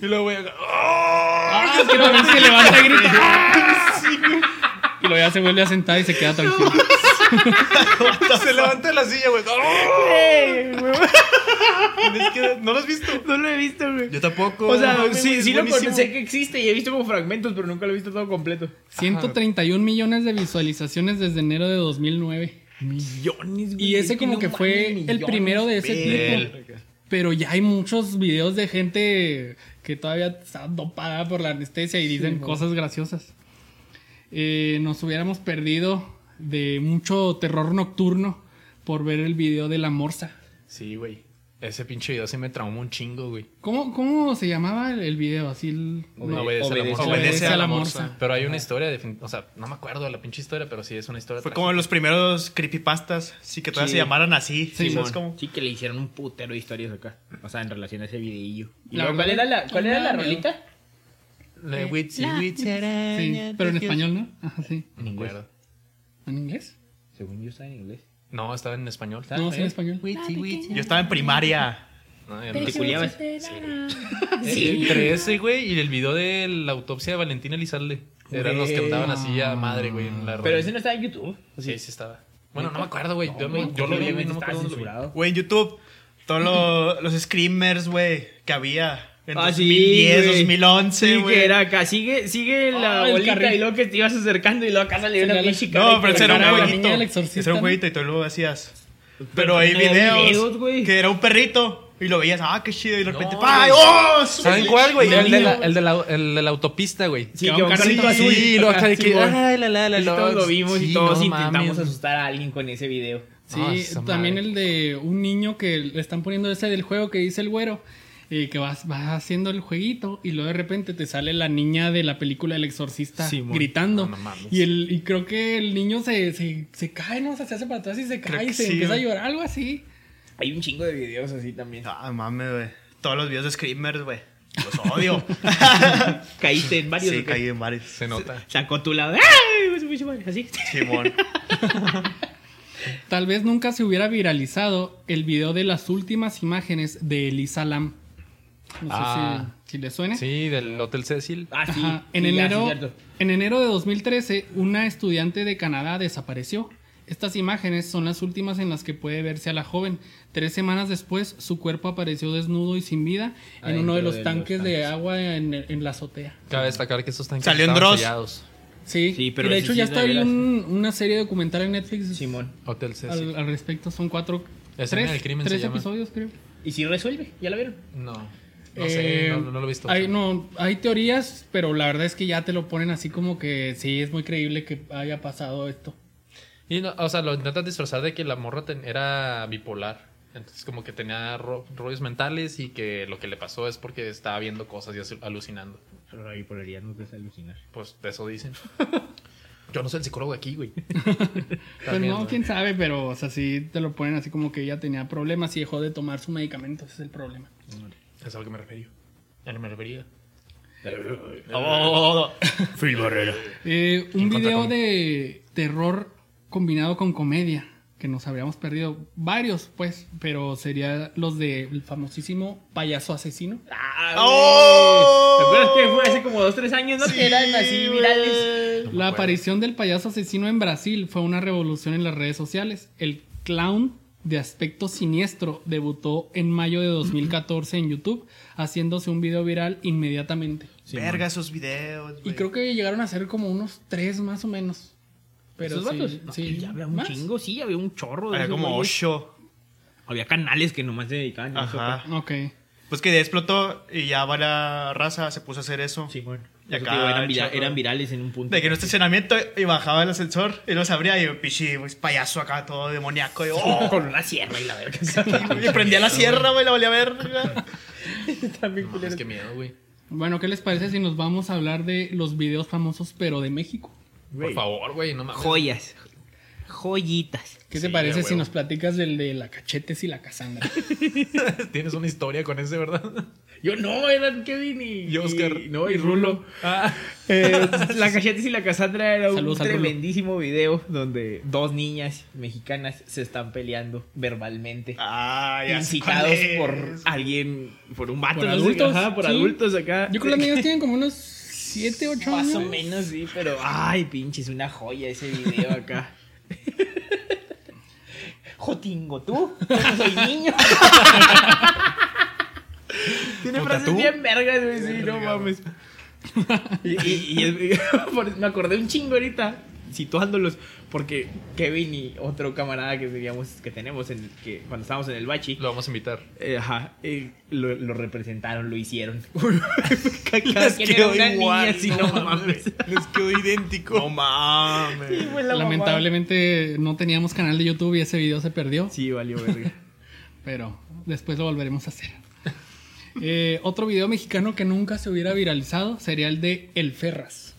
Speaker 3: Y luego, güey,
Speaker 2: Ah, es que también se levanta y grita. ¡Ah! Y luego ya se vuelve a sentar y se queda tranquilo.
Speaker 3: se levanta de la silla, güey. Es que no lo has visto.
Speaker 1: No lo he visto, güey.
Speaker 4: Yo tampoco.
Speaker 1: O sea,
Speaker 4: Mames,
Speaker 1: sí,
Speaker 4: güey,
Speaker 1: sí
Speaker 4: es
Speaker 1: lo sé que existe y he visto como fragmentos, pero nunca lo he visto todo completo.
Speaker 2: 131 millones de visualizaciones desde enero de 2009.
Speaker 1: Millones,
Speaker 2: Y ese como que fue el primero de ese tipo. Pero ya hay muchos videos de gente que todavía está dopada por la anestesia y dicen cosas graciosas. Eh, nos hubiéramos perdido de mucho terror nocturno por ver el video de la morsa.
Speaker 3: Sí, güey. Ese pinche video sí me traumó un chingo, güey.
Speaker 2: ¿Cómo, cómo se llamaba el, el video? Así el-
Speaker 3: No obedece, a la
Speaker 1: obedece-
Speaker 3: morsa.
Speaker 4: obedece a la
Speaker 2: morsa.
Speaker 3: Pero hay una historia, defin- o sea, no me acuerdo de la pinche historia, pero sí es una historia.
Speaker 4: Fue
Speaker 3: trágica.
Speaker 4: como los primeros creepypastas. Sí, que todavía
Speaker 1: Sí.
Speaker 4: se llamaran así.
Speaker 2: Sí,
Speaker 4: Sí, ¿sabes cómo?
Speaker 1: Sí, que le hicieron un putero de historias acá. O sea, en relación a ese videillo. ¿Y
Speaker 2: La
Speaker 1: luego, ¿Cuál era la, cuál era la rolita?
Speaker 3: Le witsi, witsi,
Speaker 2: Sí,
Speaker 3: araña,
Speaker 2: pero en español, ¿no? Ajá, sí.
Speaker 3: No me acuerdo.
Speaker 2: ¿En inglés?
Speaker 1: Según yo está en inglés.
Speaker 3: No, estaba en español.
Speaker 2: No, sí, en español.
Speaker 3: Witsi, witsi.
Speaker 4: Yo estaba en primaria.
Speaker 3: No.
Speaker 1: ¿Te culiabas?
Speaker 3: Entre ese, güey, y el video de la autopsia de Valentín Elizalde. Eran los que andaban así a madre, güey, en la
Speaker 1: Pero ese no está en YouTube.
Speaker 3: Sí, sí estaba. Bueno, no me acuerdo, güey. Yo, me- yo lo vi, güey, no me acuerdo.
Speaker 4: Güey, en YouTube. Todos lo- los screamers, güey, que había. En
Speaker 1: Ah, sí,
Speaker 4: 2010,
Speaker 1: güey.
Speaker 4: 2011,
Speaker 1: Sí,
Speaker 4: güey.
Speaker 1: que era acá. Sigue, sigue la
Speaker 2: Ah, el
Speaker 1: bolita y luego que te ibas acercando y luego acá salió una
Speaker 2: la-
Speaker 1: pinche
Speaker 4: No,
Speaker 1: y
Speaker 4: pero ese era un
Speaker 2: la
Speaker 4: jueguito. Ese era un jueguito y tú lo hacías. Pero hay videos, que era un perrito y lo veías, ah, qué chido. Y de repente,
Speaker 3: No, güey.
Speaker 4: ¡Oh!
Speaker 3: ¿Saben cuál, güey? El de,
Speaker 2: niño,
Speaker 3: la, el, de la, el de la autopista, güey.
Speaker 1: Sí,
Speaker 2: Que
Speaker 1: un carrito
Speaker 2: carrito
Speaker 1: azul.
Speaker 3: Sí, lo acá de que. Ay, la, la, la,
Speaker 1: Ese
Speaker 3: la,
Speaker 1: todos lo vimos y
Speaker 3: sí,
Speaker 1: todos
Speaker 3: no
Speaker 1: intentamos
Speaker 3: mames.
Speaker 1: asustar a alguien con ese video.
Speaker 2: Sí,
Speaker 3: Ah, esa
Speaker 2: también
Speaker 3: madre.
Speaker 2: el de un niño que le están poniendo ese del juego que dice el güero. Y que vas, vas haciendo el jueguito y luego de repente te sale la niña de la película El Exorcista gritando.
Speaker 3: No, no mames.
Speaker 2: y, el, y creo que el niño se, se, se cae, ¿no? O sea, se hace para atrás y se
Speaker 4: Creo
Speaker 2: cae y se
Speaker 4: sí,
Speaker 2: empieza
Speaker 4: güey.
Speaker 2: a llorar, algo así.
Speaker 1: Hay un chingo de videos así también.
Speaker 4: Ah, mames, güey. Todos los videos de screamers, güey. Los odio.
Speaker 1: Caíste en varios.
Speaker 4: sí, caí en varios.
Speaker 3: Se nota.
Speaker 1: Sacó tu lado. ¡Ay! su pinche madre! Así.
Speaker 4: Simón.
Speaker 2: Tal vez nunca se hubiera viralizado el video de las últimas imágenes de Elisa Lam. No sé
Speaker 3: Ah.
Speaker 2: si, si le suene.
Speaker 3: Sí, del Hotel Cecil.
Speaker 1: Ah, sí.
Speaker 2: Ajá. En,
Speaker 1: Sí,
Speaker 2: enero,
Speaker 1: sí, cierto.
Speaker 2: en enero de 2013, una estudiante de Canadá desapareció. Estas imágenes son las últimas en las que puede verse a la joven. Tres semanas después, su cuerpo apareció desnudo y sin vida en uno de los
Speaker 1: de los
Speaker 2: tanques de agua en, en la azotea.
Speaker 3: Cabe destacar que estos tanques
Speaker 4: Salió en
Speaker 3: estaban
Speaker 4: Dross.
Speaker 3: sellados.
Speaker 2: Sí,
Speaker 1: Sí, pero
Speaker 2: y de hecho
Speaker 1: sí
Speaker 2: ya
Speaker 1: es
Speaker 2: está ahí un- una serie documental en Netflix
Speaker 1: Simón.
Speaker 3: Hotel Cecil.
Speaker 2: al, al respecto. Son cuatro,
Speaker 3: Escena
Speaker 2: tres,
Speaker 3: del crimen
Speaker 2: tres
Speaker 3: se llama.
Speaker 2: episodios, creo.
Speaker 1: ¿Y si resuelve? ¿Ya la vieron?
Speaker 3: No. No sé,
Speaker 2: Eh,
Speaker 3: no, no lo he visto.
Speaker 2: Hay, no, hay teorías, pero la verdad es que ya te lo ponen así como que sí, es muy creíble que haya pasado esto.
Speaker 3: Y no, o sea, lo intentan disfrazar de que la morra ten- era bipolar. Entonces, como que tenía ro- rollos mentales y que lo que le pasó es porque estaba viendo cosas y alucinando.
Speaker 1: Pero la bipolaridad no hace alucinar.
Speaker 3: Pues de eso dicen. Yo no soy el psicólogo aquí, güey.
Speaker 2: Pues no, quién sabe, pero o sea, sí te lo ponen así como que ella tenía problemas y dejó de tomar su medicamento, ese es el problema.
Speaker 3: Es a lo que me refería. Ya no me refería.
Speaker 4: Phil Barrera.
Speaker 2: Eh, un video
Speaker 3: con-
Speaker 2: de terror combinado con comedia que nos habríamos perdido varios, pues, pero sería los del famosísimo payaso asesino.
Speaker 1: ¡Ah!
Speaker 4: ¡Oh!
Speaker 1: ¿Te acuerdas que fue hace como dos, tres años, no?
Speaker 4: Sí,
Speaker 1: que eran así virales.
Speaker 3: No
Speaker 2: La aparición del payaso asesino en Brasil fue una revolución en las redes sociales. El clown de aspecto siniestro debutó en mayo de 2014 en YouTube, haciéndose un video viral inmediatamente.
Speaker 4: Verga esos videos,
Speaker 2: Y creo que llegaron a ser como unos tres más o menos. Pero
Speaker 1: ¿Esos
Speaker 2: sí,
Speaker 1: vatos? No,
Speaker 2: sí,
Speaker 1: ya había un
Speaker 2: ¿más?
Speaker 1: chingo, sí, había un chorro de
Speaker 4: Había como
Speaker 1: güeyes.
Speaker 4: ocho.
Speaker 1: Había canales que nomás se dedicaban a eso.
Speaker 4: Ajá.
Speaker 2: Ok.
Speaker 4: Pues que explotó y ya va la raza, se puso a hacer eso.
Speaker 1: Sí, bueno.
Speaker 4: Y
Speaker 1: Eso
Speaker 4: acá,
Speaker 1: te digo, eran, vira-
Speaker 4: chorro.
Speaker 1: eran virales en un punto.
Speaker 4: De que en un estacionamiento y bajaba el ascensor y los abría y yo, pichi, pues, payaso acá, todo demoníaco. Y, oh,
Speaker 1: Con una sierra y la verga.
Speaker 4: y prendía la sierra, güey, la volía a ver.
Speaker 1: También
Speaker 3: No, es que miedo, güey.
Speaker 2: Bueno, ¿qué les parece si nos vamos a hablar de los videos famosos, pero de México?
Speaker 3: Por favor, güey, no mames.
Speaker 1: Joyas. Joyitas.
Speaker 2: ¿Qué te
Speaker 3: Sí,
Speaker 2: parece si nos platicas del de la cachetes y la Casandra?
Speaker 3: Tienes una historia con ese, ¿verdad?
Speaker 1: Yo no, eran Kevin y,
Speaker 3: Y Oscar.
Speaker 1: y- no, y Rulo.
Speaker 3: Ah.
Speaker 1: Eh, la Cachetes y la Casandra era
Speaker 2: Saludos
Speaker 1: un
Speaker 2: Rulo.
Speaker 1: tremendísimo video donde dos niñas mexicanas se están peleando verbalmente.
Speaker 4: Ah, ya sé
Speaker 1: incitados
Speaker 4: cuál es.
Speaker 1: por alguien, por un vato,
Speaker 2: Por adultos,
Speaker 1: ajá, por
Speaker 2: sí.
Speaker 1: adultos acá.
Speaker 2: Yo creo que las niñas tienen como unos 7, 8 años.
Speaker 1: Más o menos, sí, pero ay, pinche, es una joya ese video acá. Jotingo, tú, yo no soy niño. Tiene frases
Speaker 3: ¿tú?
Speaker 1: bien vergas, güey, sí, no mames. Y, y- y es- por- me acordé un chingo ahorita, situándolos, porque Kevin y otro camarada que teníamos, que tenemos en, que cuando estábamos en el bachi,
Speaker 3: Lo vamos a invitar.
Speaker 1: eh, ajá, eh, lo, lo representaron, lo hicieron. Cada
Speaker 3: Les
Speaker 1: quien era
Speaker 3: quedó
Speaker 1: una
Speaker 3: igual,
Speaker 1: niña,
Speaker 3: no
Speaker 1: no mames.
Speaker 3: Les quedó idéntico.
Speaker 4: No mames.
Speaker 1: Sí, fue la
Speaker 2: Lamentablemente no teníamos canal de YouTube y ese video se perdió.
Speaker 1: Sí, valió verga.
Speaker 2: pero después lo volveremos a hacer. Eh, otro video mexicano que nunca se hubiera viralizado sería el de El Ferras.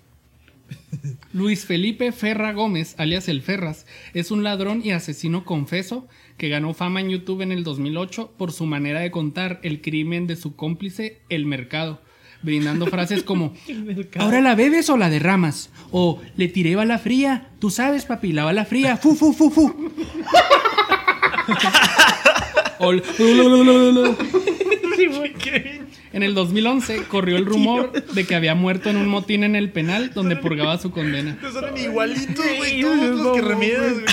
Speaker 2: Luis Felipe Ferra Gómez, alias El Ferras, es un ladrón y asesino confeso que ganó fama en YouTube en el 2008 por su manera de contar el crimen de su cómplice, El Mercado, brindando frases como ¿Ahora la bebes o la derramas? O le tiré bala fría, tú sabes papi, la bala fría, fu fu fu fu. O En el 2011 corrió el rumor de que había muerto en un motín en el penal donde purgaba su condena.
Speaker 3: Son igualitos,
Speaker 1: güey, todos los que remedias, güey.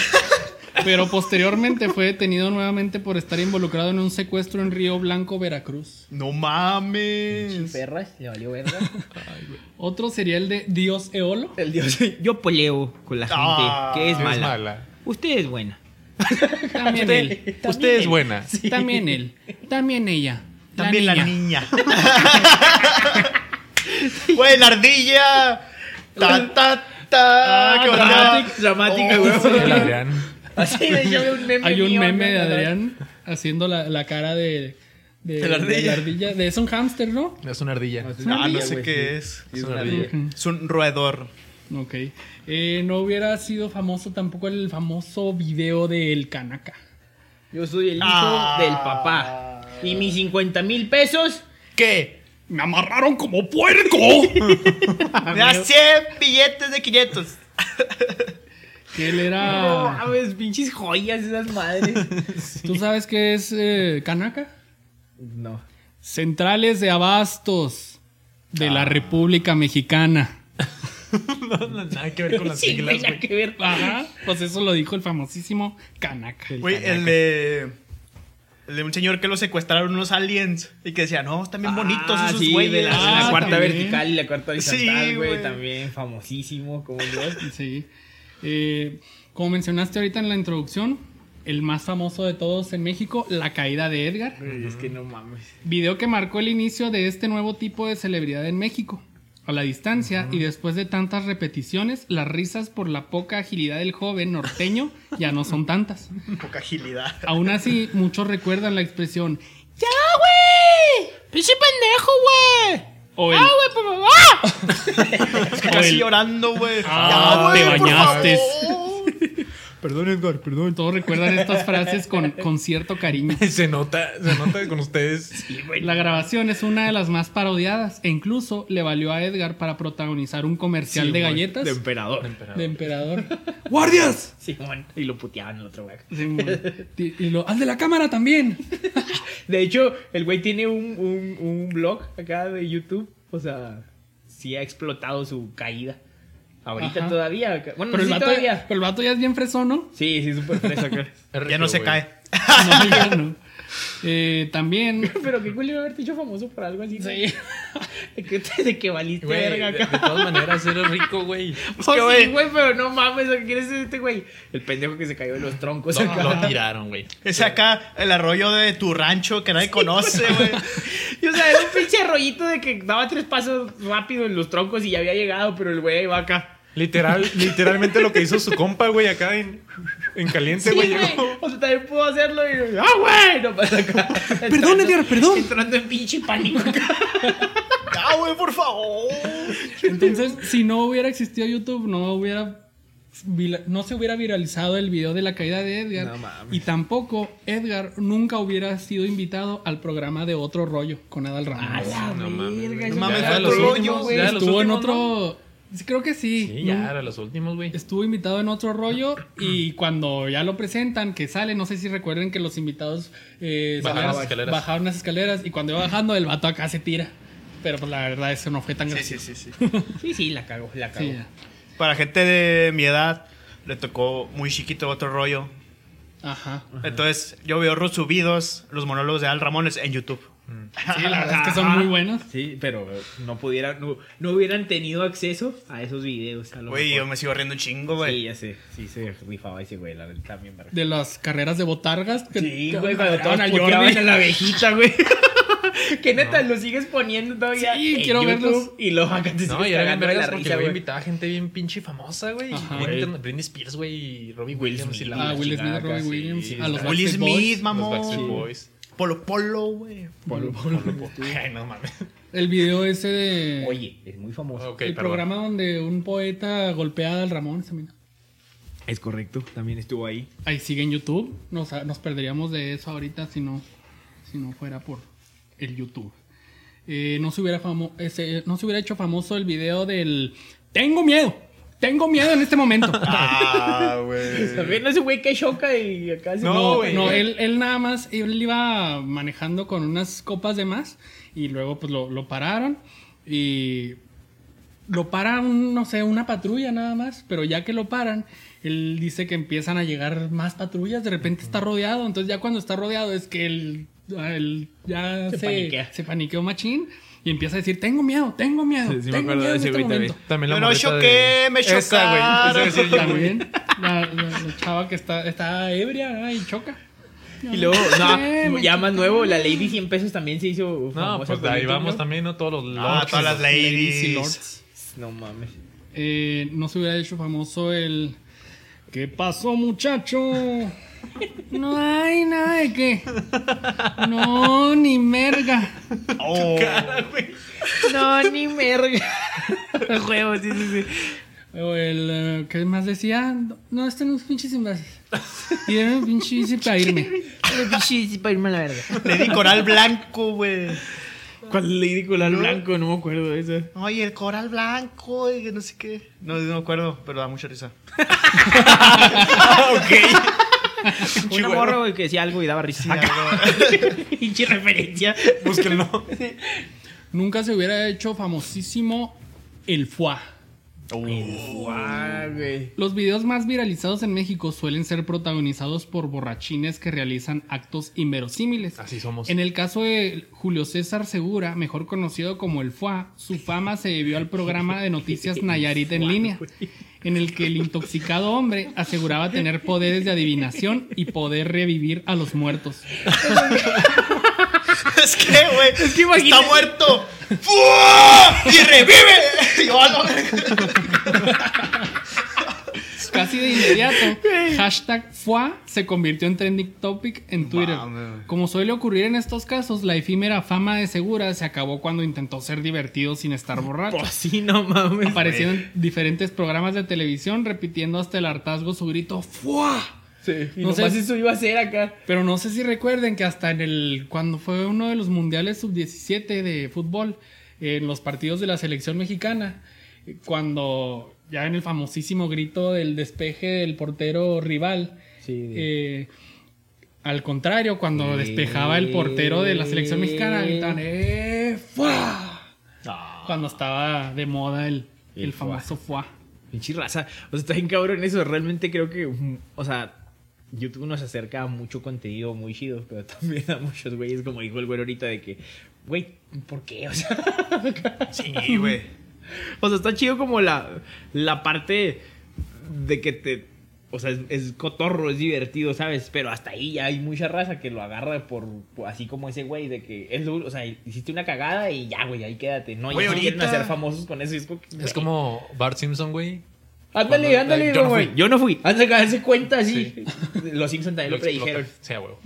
Speaker 2: Pero posteriormente fue detenido nuevamente por estar involucrado en un secuestro en Río Blanco, Veracruz.
Speaker 4: No mames.
Speaker 1: Perras, le valió verga.
Speaker 2: Otro sería el de Dios Eolo.
Speaker 1: El dios. Yo peleo con la gente
Speaker 4: Ah,
Speaker 1: que es
Speaker 3: Es
Speaker 1: mala.
Speaker 3: mala.
Speaker 1: Usted es buena.
Speaker 2: También
Speaker 3: Usted,
Speaker 2: él.
Speaker 3: usted es buena.
Speaker 2: También él. También ella.
Speaker 4: También la niña. Güey, la ardilla. Ta, ta, ta.
Speaker 1: Ah,
Speaker 4: qué
Speaker 1: dramática, dramática,
Speaker 4: Oh,
Speaker 1: güey. Así de un meme.
Speaker 2: Hay un
Speaker 1: mío,
Speaker 2: meme de Adrián haciendo la, la cara de, de,
Speaker 4: De la ardilla.
Speaker 2: ardilla. De, es un hámster, ¿no?
Speaker 3: Es una ardilla.
Speaker 1: Es una
Speaker 4: Ah, no
Speaker 1: ardilla,
Speaker 4: sé qué
Speaker 1: sí.
Speaker 4: es.
Speaker 1: Sí,
Speaker 3: Es una
Speaker 1: ardilla.
Speaker 3: ardilla.
Speaker 4: Es un roedor.
Speaker 2: Ok. Eh, no hubiera sido famoso tampoco el famoso video del Kanaka.
Speaker 1: Yo soy el hijo
Speaker 4: Ah.
Speaker 1: del papá. Y mis 50 mil pesos.
Speaker 4: ¿Qué?
Speaker 2: ¡Me amarraron como puerco!
Speaker 4: Me da 100 billetes de 500.
Speaker 2: que él
Speaker 1: No
Speaker 2: era.
Speaker 1: mames, pinches joyas esas madres.
Speaker 2: ¿Tú sabes qué es eh, Kanaka?
Speaker 1: No.
Speaker 2: Centrales de abastos de la República Mexicana.
Speaker 3: No, no, nada que ver con las
Speaker 1: Sí,
Speaker 3: siglas,
Speaker 1: nada
Speaker 3: güey.
Speaker 1: que ver.
Speaker 2: Ajá. Pues eso lo dijo el famosísimo Kanaka.
Speaker 4: Güey, el de. El de un señor que lo secuestraron unos aliens y que decía, no, están bien bonitos
Speaker 1: Ah,
Speaker 4: esos
Speaker 1: sí,
Speaker 4: güeyes.
Speaker 1: de la,
Speaker 2: Ah,
Speaker 1: cuarta
Speaker 2: también.
Speaker 1: vertical y la cuarta horizontal, güey. también famosísimo, como Dios.
Speaker 2: Sí. Eh, como mencionaste ahorita en la introducción, el más famoso de todos en México, la caída de Edgar.
Speaker 1: Es que no mames.
Speaker 2: Video que marcó el inicio de este nuevo tipo de celebridad en México. A la distancia y después de tantas repeticiones, las risas por la poca agilidad del joven norteño ya no son tantas.
Speaker 4: Poca agilidad.
Speaker 2: Aún así, muchos recuerdan la expresión ¡Ya, güey! ¡Pinche pendejo, güey! O el,
Speaker 4: Es que
Speaker 2: O
Speaker 4: casi
Speaker 2: el-
Speaker 4: llorando, güey.
Speaker 2: Ah,
Speaker 4: Ya,
Speaker 2: te
Speaker 4: güey, por
Speaker 2: bañaste.
Speaker 1: Perdón, Edgar, perdón.
Speaker 2: todos recuerdan estas frases con, con cierto cariño.
Speaker 3: Se nota, se nota con ustedes.
Speaker 2: La grabación es una de las más parodiadas e incluso le valió a Edgar para protagonizar un comercial
Speaker 1: Sí,
Speaker 2: de
Speaker 1: güey,
Speaker 2: galletas
Speaker 1: De emperador.
Speaker 2: de emperador.
Speaker 3: ¡Guardias!
Speaker 1: Simón. Y lo puteaban el otro güey.
Speaker 2: Simón. y y lo, ¡Haz de la cámara también!
Speaker 1: De hecho, el güey tiene un, un, un blog acá de YouTube. O sea, sí ha explotado su caída. Ahorita
Speaker 2: Ajá.
Speaker 1: todavía. Bueno,
Speaker 2: Pero el,
Speaker 1: sí,
Speaker 2: vato,
Speaker 1: todavía.
Speaker 2: pero el vato ya es bien fresón, ¿no?
Speaker 1: Sí, sí, súper fresa.
Speaker 3: Es
Speaker 4: Ya no se cae.
Speaker 2: No, ya no. Eh, también.
Speaker 1: Pero qué culero haberte hecho famoso por algo así. ¿no?
Speaker 2: Sí.
Speaker 1: De que, de que valiste verga
Speaker 3: de todas maneras, eres rico, güey.
Speaker 1: Oh,
Speaker 4: que,
Speaker 1: sí,
Speaker 4: güey.
Speaker 1: pero no mames, ¿qué quieres decir este güey? El pendejo que se cayó de los troncos
Speaker 3: Lo,
Speaker 1: acá.
Speaker 3: lo tiraron, güey.
Speaker 4: Es acá el arroyo de tu rancho que nadie conoce, güey.
Speaker 1: Y o sea, era un pinche rollito de que daba tres pasos rápido en los troncos y ya había llegado, pero el güey va acá.
Speaker 3: Literal, literalmente lo que hizo su compa, güey, acá en, en caliente, güey.
Speaker 1: O sea, también puedo hacerlo y. ¡Ah, güey! No pasa acá.
Speaker 2: Perdón, Edgar, perdón.
Speaker 1: Entrando en pinche pánico acá.
Speaker 4: ¡Ah, güey, por favor!
Speaker 2: Entonces, si no hubiera existido YouTube, no hubiera no se hubiera viralizado el video de la caída de Edgar
Speaker 1: No mames.
Speaker 2: y tampoco Edgar nunca hubiera sido invitado al programa de otro rollo con Adal
Speaker 1: A
Speaker 2: Ramos.
Speaker 1: la
Speaker 3: No mames.
Speaker 4: No mames, fue
Speaker 1: los
Speaker 4: rollo, güey.
Speaker 2: Estuvo en otro creo que sí.
Speaker 3: Sí, ya era los últimos, güey.
Speaker 2: Estuvo invitado en otro rollo y cuando ya lo presentan, que sale, no sé si recuerden que los invitados eh,
Speaker 3: Bajaron las escaleras.
Speaker 2: bajaron las escaleras y cuando iba bajando el vato acá se tira. Pero pues la verdad eso no fue tan
Speaker 4: Sí,
Speaker 2: gracioso.
Speaker 4: sí, sí, sí.
Speaker 1: Sí, sí, la cago, la cago.
Speaker 2: Sí.
Speaker 4: Para gente de mi edad, le tocó muy chiquito otro rollo.
Speaker 2: Ajá.
Speaker 4: Entonces, yo veo los subidos, los monólogos de Al Ramones en YouTube.
Speaker 2: Sí, la verdad es que son muy buenos.
Speaker 1: Sí, pero no pudieran, no, no hubieran tenido acceso a esos videos.
Speaker 4: Güey, yo me sigo riendo un chingo,
Speaker 1: Sí,
Speaker 4: güey.
Speaker 1: ya sé. Sí, se rifaba ese güey, la verdad, también, ¿verdad?
Speaker 2: De las carreras de botargas. que
Speaker 1: Sí, güey, cuando todos
Speaker 2: a
Speaker 1: la abejita, güey. que neta, lo sigues poniendo todavía.
Speaker 2: Sí,
Speaker 1: en
Speaker 2: iro
Speaker 1: YouTube,
Speaker 2: verlos.
Speaker 1: Y luego acá te
Speaker 3: No, y era bien
Speaker 1: cagando de
Speaker 3: vergas porque güey invitaba gente bien pinche famosa, güey. Britney, Spears, güey, y Robbie
Speaker 1: Will
Speaker 3: Williams y
Speaker 1: Smith.
Speaker 3: la
Speaker 2: Ah, Will Smith, Robbie
Speaker 1: sí,
Speaker 2: Williams.
Speaker 3: sí,
Speaker 2: a los.
Speaker 4: Will Smith,
Speaker 2: Boys.
Speaker 3: los
Speaker 4: mamón.
Speaker 3: Backstreet Boys.
Speaker 4: Polo Polo, güey.
Speaker 1: Polo, polo, polo.
Speaker 3: Ay, no mames.
Speaker 2: El video ese de.
Speaker 1: Oye, es muy famoso.
Speaker 2: El
Speaker 3: perdón.
Speaker 2: programa donde un poeta golpea al Ramón también.
Speaker 1: Es correcto, también estuvo ahí.
Speaker 2: Ahí sigue en YouTube. Nos, nos perderíamos de eso ahorita si no, si no fuera por el YouTube. Eh, no, se hubiera famo- ese- no se hubiera hecho famoso el video del Tengo miedo. Tengo miedo en este momento.
Speaker 4: Ah, güey.
Speaker 1: También ese güey que choca y acá se...
Speaker 3: No,
Speaker 2: No,
Speaker 3: güey.
Speaker 2: no, él, él nada más, él iba manejando con unas copas de más y luego pues lo, lo pararon y lo para, un, no sé, una patrulla nada más, pero ya que lo paran, él dice que empiezan a llegar más patrullas, de repente está rodeado, entonces ya cuando está rodeado es que él, él ya
Speaker 1: Se
Speaker 2: se,
Speaker 1: paniquea.
Speaker 2: se paniqueó machín y empieza a decir, tengo miedo, tengo miedo,
Speaker 1: Sí, sí me
Speaker 2: tengo
Speaker 1: acuerdo
Speaker 2: miedo
Speaker 1: de ese
Speaker 2: este
Speaker 1: güey. También
Speaker 4: no
Speaker 3: morrita
Speaker 4: choqué,
Speaker 3: de-
Speaker 4: me chocaron.
Speaker 3: Esa.
Speaker 2: También la, la- la chava que está, está ebria y choca.
Speaker 1: Y luego, no,
Speaker 2: Eh, me
Speaker 1: ya más nuevo, la Lady 100 pesos también se hizo
Speaker 3: No, pues ahí
Speaker 1: YouTube,
Speaker 3: vamos
Speaker 1: ¿no?
Speaker 3: también, ¿no? Todos los
Speaker 4: Ah,
Speaker 3: lords.
Speaker 4: todas las
Speaker 2: Ladies y
Speaker 4: ladies.
Speaker 2: lords.
Speaker 1: No mames.
Speaker 2: Eh, no se hubiera hecho famoso el ¿Qué pasó muchacho? No hay nada de qué. No, ni merga.
Speaker 4: Oh,
Speaker 1: No, ni merga. Juego, sí, sí, sí.
Speaker 2: O el eh, ¿qué más decía? No, este no es pinches envases. Y era un pinche bici para irme.
Speaker 1: Sí, sí, para irme a la verga.
Speaker 4: le di coral blanco, güey.
Speaker 1: ¿Cuál Lady Coral Blanco? No me acuerdo de eso.
Speaker 4: Oye, el coral blanco, y que no sé qué. No, no me acuerdo, pero da mucha risa.
Speaker 1: Una morra, güey, que decía algo y daba risa. Pinche referencia.
Speaker 3: Búsquenlo.
Speaker 2: Nunca se hubiera hecho famosísimo el foie.
Speaker 1: Güey.
Speaker 2: Los videos más viralizados en México suelen ser protagonizados por borrachines que realizan actos inverosímiles.
Speaker 3: Así somos.
Speaker 2: En el caso de Julio César Segura, mejor conocido como el FUA, su fama se debió al programa de noticias Nayarit en línea, en el que el intoxicado hombre aseguraba tener poderes de adivinación y poder revivir a los muertos.
Speaker 4: es que, güey.
Speaker 1: Es que imagínate-
Speaker 4: Está muerto. ¡Fua! Y revive. Y yo, a la verga.
Speaker 2: Casi de inmediato, hashtag FUA se convirtió en trending topic en Twitter. Como suele ocurrir en estos casos, la efímera fama de Segura se acabó cuando intentó ser divertido sin estar borracho.
Speaker 1: Pues sí, no mames.
Speaker 2: Apareció en diferentes programas de televisión repitiendo hasta el hartazgo su grito ¡Fua!
Speaker 1: Sí, y
Speaker 2: No sé-
Speaker 1: si eso iba a ser acá.
Speaker 2: Pero no sé si recuerden que hasta en el cuando fue uno de los mundiales sub-17 de fútbol, en los partidos de la selección mexicana, cuando ya en el famosísimo grito del despeje del portero rival,
Speaker 1: Sí, de-
Speaker 2: eh, al contrario, cuando despejaba el portero de la selección mexicana, gritaban ¡Eh! ¡Fua! Cuando estaba de moda el, el, famoso ¡Fua!
Speaker 1: Pinche raza. O sea, está bien cabrón eso. Realmente creo que. mm, O sea, YouTube nos acerca a mucho contenido muy chido. Pero también a muchos güeyes, como dijo el güey ahorita, de que. Güey, ¿por qué? O sea.
Speaker 4: Sí, güey.
Speaker 1: O sea, está chido como la, la parte de que te. O sea, es, es cotorro, es divertido, ¿sabes? Pero hasta ahí ya hay mucha raza que lo agarra por, por- así como ese güey, de que es lo, o sea, hiciste una cagada y ya, güey, ahí quédate. No,
Speaker 4: Güey,
Speaker 1: ya no quieren
Speaker 4: ahorita-
Speaker 1: hacer famosos con eso. es como,
Speaker 3: Es
Speaker 1: güey,
Speaker 3: como Bart Simpson, güey.
Speaker 1: Ándale,
Speaker 3: Cuando-
Speaker 1: ándale,
Speaker 3: yo no
Speaker 1: güey.
Speaker 3: fui.
Speaker 1: Yo no fui. Hazte, hazte cuenta así. Los Simpsons también lo predijeron.
Speaker 3: Sí, a huevo.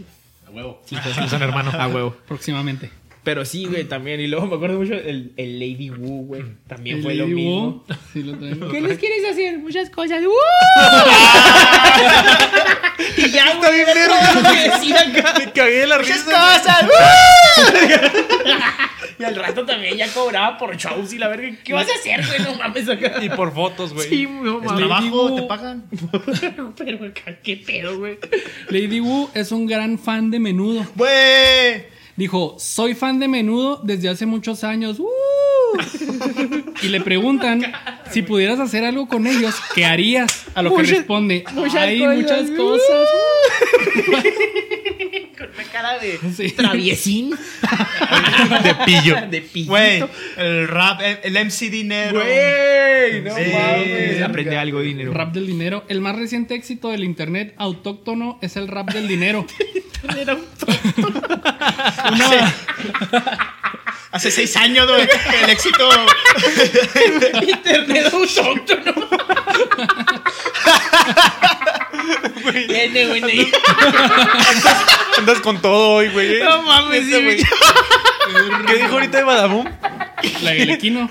Speaker 4: A huevo.
Speaker 3: Sí, son hermanos.
Speaker 1: A huevo.
Speaker 2: Próximamente.
Speaker 1: Pero sí, güey, también. Y luego me acuerdo mucho el, el Lady Wu, güey. También
Speaker 2: El
Speaker 1: fue lo mismo.
Speaker 2: Wu, Sí, lo traigo.
Speaker 1: ¿Qué les quieres hacer? Muchas cosas. ¡Uh! y ya, güey, que decía acá.
Speaker 3: Me cagué de la
Speaker 1: Muchas
Speaker 3: risa.
Speaker 1: cosas. y al rato también ya cobraba por shows y la verga. ¿Qué vas a hacer, güey? No mames acá.
Speaker 3: Y por fotos, güey.
Speaker 1: Sí, no
Speaker 4: Es
Speaker 1: mames.
Speaker 4: trabajo,
Speaker 2: Wu.
Speaker 4: te pagan.
Speaker 1: Pero acá, ¿qué pedo, güey?
Speaker 2: Lady Wu es un gran fan de menudo.
Speaker 4: Güey.
Speaker 2: Dijo, soy fan de menudo desde hace muchos años. ¡Uh! Y le preguntan si pudieras hacer algo con ellos, ¿qué harías? A lo que responde,
Speaker 1: muchas
Speaker 2: hay
Speaker 1: cosas.
Speaker 2: muchas cosas.
Speaker 1: Con una cara de
Speaker 2: Sí.
Speaker 1: traviesín.
Speaker 3: De pillo.
Speaker 1: De pillito.
Speaker 4: Güey, el rap, el, el MC Dinero.
Speaker 1: Güey, no
Speaker 4: Sí.
Speaker 1: mames. Aprende algo, dinero.
Speaker 2: Rap del dinero. El más reciente éxito del internet autóctono es el rap del dinero.
Speaker 1: Era un
Speaker 2: Una-
Speaker 4: Hace seis años, güey, el éxito.
Speaker 1: internet autóctono. Viene, güey.
Speaker 3: Andas con todo hoy, güey.
Speaker 1: No mames,
Speaker 3: güey. ¿Qué dijo ahorita de Badabum?
Speaker 2: la del equino.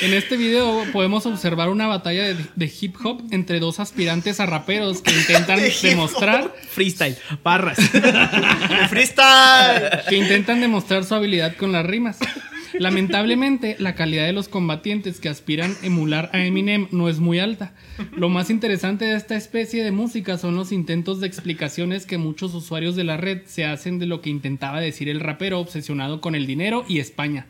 Speaker 2: En este video podemos observar una batalla de, de hip hop entre dos aspirantes a raperos que intentan
Speaker 4: De
Speaker 2: demostrar
Speaker 1: Freestyle, barras.
Speaker 4: El freestyle.
Speaker 2: que intentan demostrar su habilidad con las rimas. Lamentablemente, la calidad de los combatientes que aspiran a emular a Eminem no es muy alta. Lo más interesante de esta especie de música son los intentos de explicaciones que muchos usuarios de la red se hacen de lo que intentaba decir el rapero obsesionado con el dinero y España.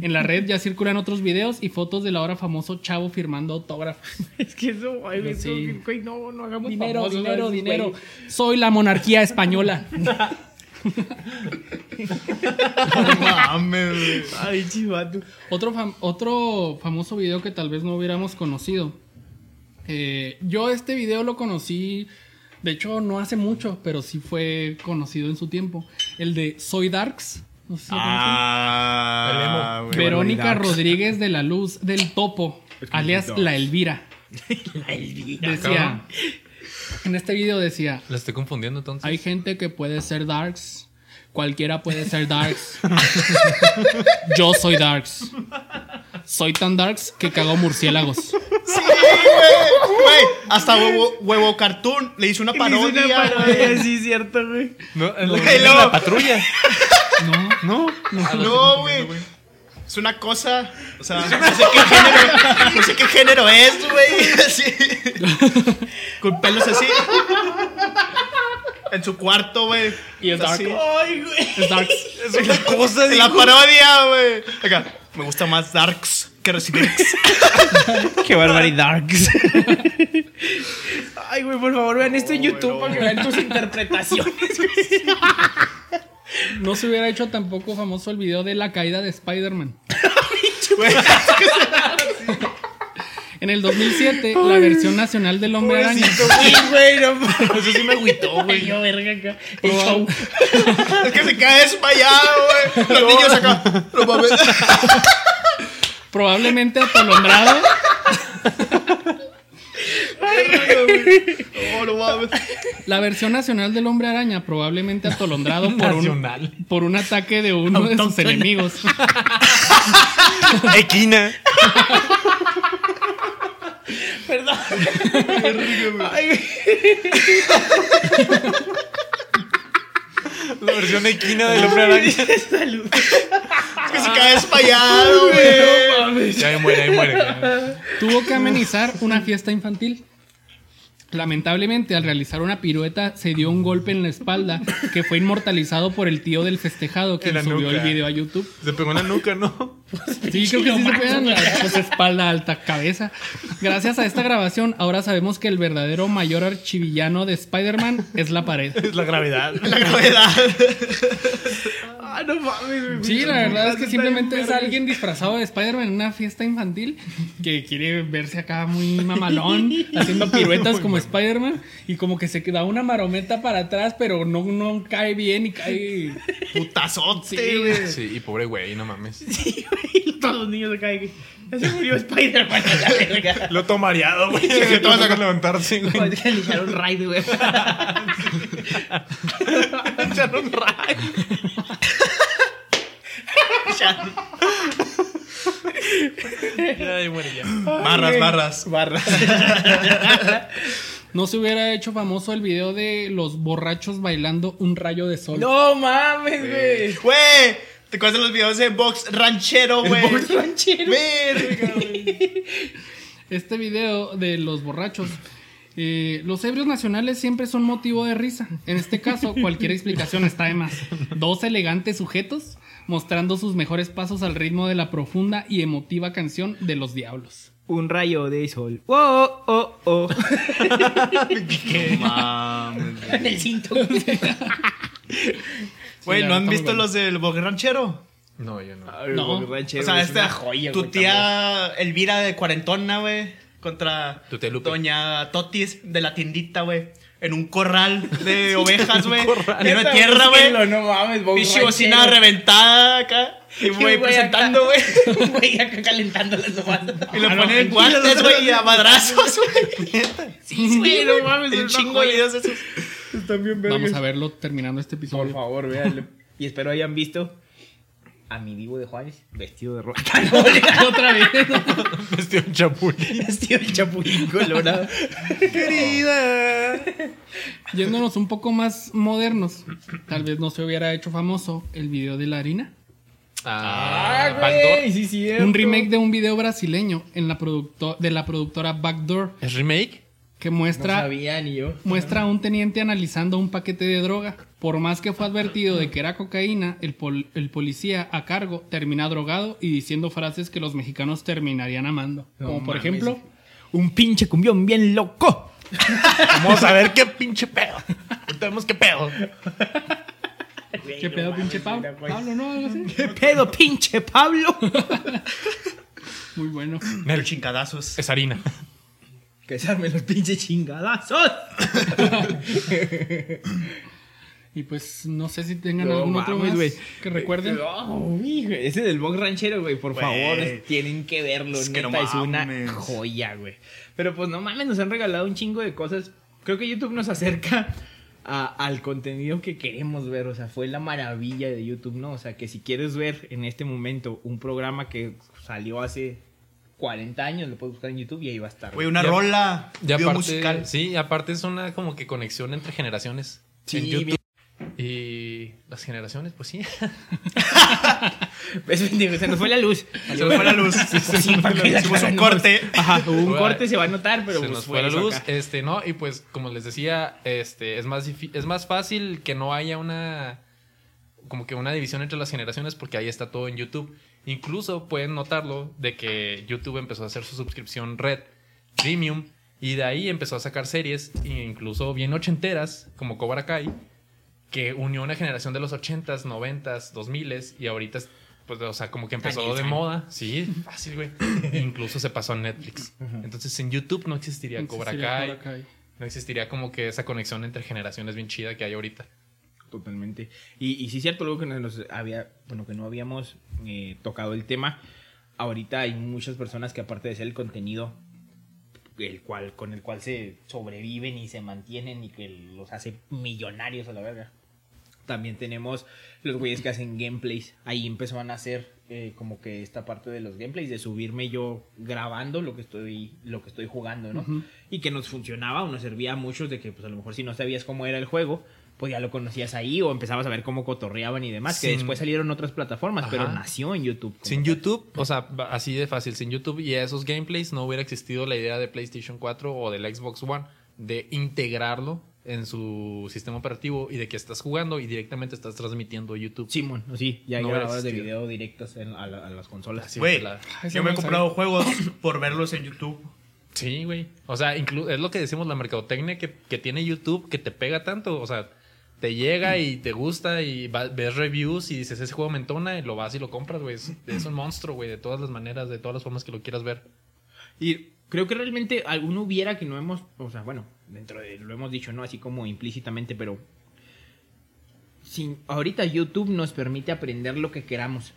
Speaker 2: En la red ya circulan otros videos y fotos del ahora famoso chavo firmando autógrafos.
Speaker 1: es que eso, ay,
Speaker 2: Sí.
Speaker 1: no, no, hagamos
Speaker 2: Dinero,
Speaker 1: famosos
Speaker 2: dinero,
Speaker 1: esos
Speaker 2: dinero. Soy la monarquía española.
Speaker 4: No mames.
Speaker 1: Ay, chivato.
Speaker 2: Otro, fam- otro famoso video que tal vez no hubiéramos conocido. Eh, yo este video lo conocí, de hecho no hace mucho, pero sí fue conocido en su tiempo. El de Soy Darks. No sé si
Speaker 4: Ah.
Speaker 2: Verónica. Rodríguez de la Luz del Topo, alias. La Elvira.
Speaker 1: La Elvira.
Speaker 2: Decía, en este video decía,
Speaker 3: La estoy confundiendo entonces.
Speaker 2: hay gente que puede ser Darks. Cualquiera puede ser Darks. Yo soy Darks. Soy tan Darks que cago murciélagos.
Speaker 4: Sí, güey. Güey, hasta huevo, huevo Cartoon le hizo una
Speaker 1: Hizo
Speaker 4: parodia.
Speaker 1: una
Speaker 4: güey.
Speaker 1: parodia, sí, cierto, güey.
Speaker 3: No, es la patrulla.
Speaker 2: No,
Speaker 3: No.
Speaker 4: No, güey. Es una cosa. O sea, no sé qué género. No sé qué género es, güey. Así. Con pelos así. En su cuarto, güey.
Speaker 2: Y es dark.
Speaker 1: Ay, güey.
Speaker 2: es Darks.
Speaker 3: Es una cosa,
Speaker 4: La
Speaker 3: digo.
Speaker 4: parodia, güey. Acá. Me gusta más Darks que recibir.
Speaker 1: Qué barbaridad. Ay, güey, por favor, vean esto en YouTube para que vean tus interpretaciones.
Speaker 2: No se hubiera hecho tampoco famoso el video de la caída de Spider-Man.
Speaker 4: Güey.
Speaker 2: En el 2007, la versión nacional del Hombre Araña.
Speaker 1: Sí, güey, no.
Speaker 3: Eso sí me agüitó, güey.
Speaker 1: Yo, verga, acá.
Speaker 4: Es que se cae desmayado, güey. Los niños acá. No mames.
Speaker 2: Probablemente atolondrado.
Speaker 4: No, no mames.
Speaker 2: La versión nacional del Hombre Araña, probablemente atolondrado por un, por un ataque de uno de sus enemigos.
Speaker 3: Equina.
Speaker 1: Perdón. Ay.
Speaker 3: La versión equina del hombre araña.
Speaker 1: Salud.
Speaker 4: Es que se cae desmayado, güey.
Speaker 3: Ya muere, ahí muere. ya.
Speaker 2: Tuvo que amenizar una fiesta infantil. Lamentablemente, al realizar una pirueta, se dio un golpe en la espalda que fue inmortalizado por el tío del festejado que subió
Speaker 3: nuca.
Speaker 2: el video a YouTube.
Speaker 3: Se pegó en la nuca, ¿no?
Speaker 2: Sí, creo que sí se pegan la pues, espalda alta cabeza. Gracias a esta grabación, ahora sabemos que el verdadero mayor archivillano de Spider-Man es la pared.
Speaker 3: Es la gravedad.
Speaker 4: La gravedad.
Speaker 1: Ah, no mames.
Speaker 2: Sí, la verdad es que simplemente es alguien disfrazado de Spider-Man en una fiesta infantil que quiere verse acá muy mamalón, haciendo piruetas como Spider-Man y como que se da una marometa para atrás, pero no, no cae bien y cae.
Speaker 4: Putazote,
Speaker 2: Sí,
Speaker 4: güey.
Speaker 3: Sí, y pobre güey, no mames.
Speaker 1: Sí, güey. Todos los niños acá. güey. Ya se murió Spider-Man a.
Speaker 3: Lo tomo mareado, güey.
Speaker 4: que todos
Speaker 3: a
Speaker 4: acá-
Speaker 3: levantarse, güey.
Speaker 1: es que le echaron raid, güey.
Speaker 3: Echaron ray. Ay, muere ya.
Speaker 4: Barras, barras.
Speaker 1: Barras.
Speaker 2: No se hubiera hecho famoso el video de los borrachos bailando un rayo de sol.
Speaker 1: No mames, güey.
Speaker 4: Güey, ¿te acuerdas de los videos de Box Ranchero, güey?
Speaker 1: Box ranchero.
Speaker 4: Verga, güey.
Speaker 2: Este video de los borrachos. eh, los ebrios nacionales siempre son motivo de risa. En este caso, cualquier explicación está de más. Dos elegantes sujetos mostrando sus mejores pasos al ritmo de la profunda y emotiva canción de los diablos.
Speaker 1: Un rayo de sol. Oh, oh, oh.
Speaker 4: Mames.
Speaker 1: En el cinto.
Speaker 4: Güey, ¿no han visto los del Box Ranchero?
Speaker 3: No, yo no.
Speaker 2: No.
Speaker 1: ranchero.
Speaker 4: O sea,
Speaker 1: es
Speaker 4: esta,
Speaker 1: joya,
Speaker 4: tu
Speaker 1: güey,
Speaker 4: tía Elvira de cuarentona, güey, contra
Speaker 3: Tu tía Lupe.
Speaker 4: doña Totis de la tiendita, güey, en un corral de ovejas, güey, lleno de tierra, güey.
Speaker 1: No mames, ranchero.
Speaker 4: bocina reventada acá. Y güey,
Speaker 1: un güey
Speaker 4: presentando, güey.
Speaker 1: acá- Un güey acá calentándolas nomás.
Speaker 4: Y lo
Speaker 1: Ah,
Speaker 4: ponen en guantes, güey, y a madrazos, güey.
Speaker 1: Sí, güey, no mames. Es
Speaker 4: chingo de videos esos.
Speaker 1: Están bien
Speaker 2: Vamos a verlo terminando este
Speaker 1: Por
Speaker 2: episodio.
Speaker 1: favor, véanlo. Y espero hayan visto a mi vivo de Juárez vestido de roja.
Speaker 2: Otra vez.
Speaker 3: Vestido en chapulín.
Speaker 1: vestido el chapulín colorado.
Speaker 3: Querida.
Speaker 2: Yéndonos un poco más modernos, tal vez no se hubiera hecho famoso el video de la harina.
Speaker 3: Ah, Backdoor.
Speaker 1: sí, sí.
Speaker 2: Un remake de un video brasileño en la producto- de la productora Backdoor
Speaker 3: ¿Es remake?
Speaker 2: Que
Speaker 1: No
Speaker 2: muestra,
Speaker 1: sabía ni yo.
Speaker 2: muestra a un teniente analizando un paquete de droga. Por más que fue advertido de que era cocaína, el, pol- el policía a cargo termina drogado y diciendo frases que los mexicanos terminarían amando.
Speaker 1: No
Speaker 2: Como por
Speaker 1: mames.
Speaker 2: ejemplo,
Speaker 1: Un pinche cumbión bien loco.
Speaker 3: Vamos a ver qué pinche pedo. Tenemos qué pedo.
Speaker 2: ¿qué pedo pinche Pablo? Pablo, ¿no? Algo así.
Speaker 1: ¿Qué pedo, pinche Pablo?
Speaker 2: Muy bueno.
Speaker 4: Pero chingadazos.
Speaker 3: Es harina.
Speaker 1: Que se armen los pinches chingadazos.
Speaker 2: Y pues no sé si tengan
Speaker 1: No
Speaker 2: algún otro más
Speaker 1: güey.
Speaker 2: que recuerden.
Speaker 1: No, hijo, ese del box ranchero, güey, por favor, tienen que verlo.
Speaker 4: Es que
Speaker 1: neta,
Speaker 4: no
Speaker 1: es una joya, güey. Pero pues no mames, nos han regalado un chingo de cosas. Creo que YouTube nos acerca a- al contenido que queremos ver. O sea, fue la maravilla de YouTube, ¿no? O sea, que si quieres ver en este momento un programa que salió hace 40 años, lo puedes buscar en YouTube y ahí va a estar.
Speaker 4: Güey, una
Speaker 3: Ya-
Speaker 4: rola.
Speaker 3: Y aparte,
Speaker 4: musical.
Speaker 3: sí, aparte es una como que conexión entre generaciones.
Speaker 1: Sí,
Speaker 3: en YouTube. Y las generaciones, pues sí.
Speaker 1: Se nos fue la luz.
Speaker 4: Se nos fue la luz.
Speaker 1: Pues sí,
Speaker 4: Hicimos un corte.
Speaker 1: Ajá, hubo un
Speaker 3: Bueno,
Speaker 1: corte, se va a notar, pero
Speaker 3: se
Speaker 1: pues
Speaker 3: nos fue la luz,
Speaker 1: acá.
Speaker 3: este, ¿no? Y pues, como les decía, este, es más es más fácil que no haya una como que una división entre las generaciones porque ahí está todo en YouTube. Incluso pueden notarlo de que YouTube empezó a hacer su suscripción Red Premium y de ahí empezó a sacar series incluso bien ochenteras como Cobra Kai que unió una generación de los 80s, 90s, 2000s y ahorita es, pues o sea, como que empezó
Speaker 1: Daniel
Speaker 3: de
Speaker 1: San.
Speaker 3: moda, sí, fácil, güey. Incluso se pasó a Netflix. Entonces en YouTube no Existiría Kai.
Speaker 2: Cobra Kai.
Speaker 3: No existiría como que esa conexión entre generaciones bien chida que hay ahorita.
Speaker 1: Totalmente. Y, y sí es cierto, algo que no nos había, bueno, que no habíamos eh, tocado el tema. Ahorita hay muchas personas que aparte de ser el contenido el cual, con el cual se sobreviven y se mantienen y que los hace millonarios a la verga. También tenemos los güeyes que hacen gameplays. Ahí empezaron a hacer eh, como que esta parte de los gameplays, de subirme yo grabando lo que estoy, lo que estoy jugando, ¿no? Y que nos funcionaba o nos servía a muchos de que pues a lo mejor si no sabías cómo era el juego, pues ya lo conocías ahí o empezabas a ver cómo cotorreaban y demás, que después salieron otras plataformas, pero nació en YouTube.
Speaker 3: Sin
Speaker 1: tal.
Speaker 3: YouTube, o sea, así de fácil, sin YouTube y esos gameplays no hubiera existido la idea de PlayStation 4 o del Xbox One de integrarlo en su sistema operativo y de que estás jugando y directamente estás transmitiendo YouTube.
Speaker 1: Simón, sí, ya hay
Speaker 3: No
Speaker 1: grabadoras de video directas en- a, la- a las consolas.
Speaker 3: Así
Speaker 4: Güey,
Speaker 3: la-
Speaker 2: Ay,
Speaker 4: yo me he comprado juegos por verlos en YouTube.
Speaker 3: Sí, güey. O sea, es lo que decimos la mercadotecnia que, que tiene YouTube que te pega tanto. O sea, te llega y te gusta y va- ves reviews y dices, ese juego me entona y lo vas y lo compras, güey. Es, es un monstruo, güey, de todas las maneras, de todas las formas que lo quieras ver.
Speaker 1: Y creo que realmente alguno hubiera que no hemos, o sea, bueno, dentro de lo hemos dicho, ¿no? Así como implícitamente, pero sin, ahorita YouTube nos permite aprender lo que queramos.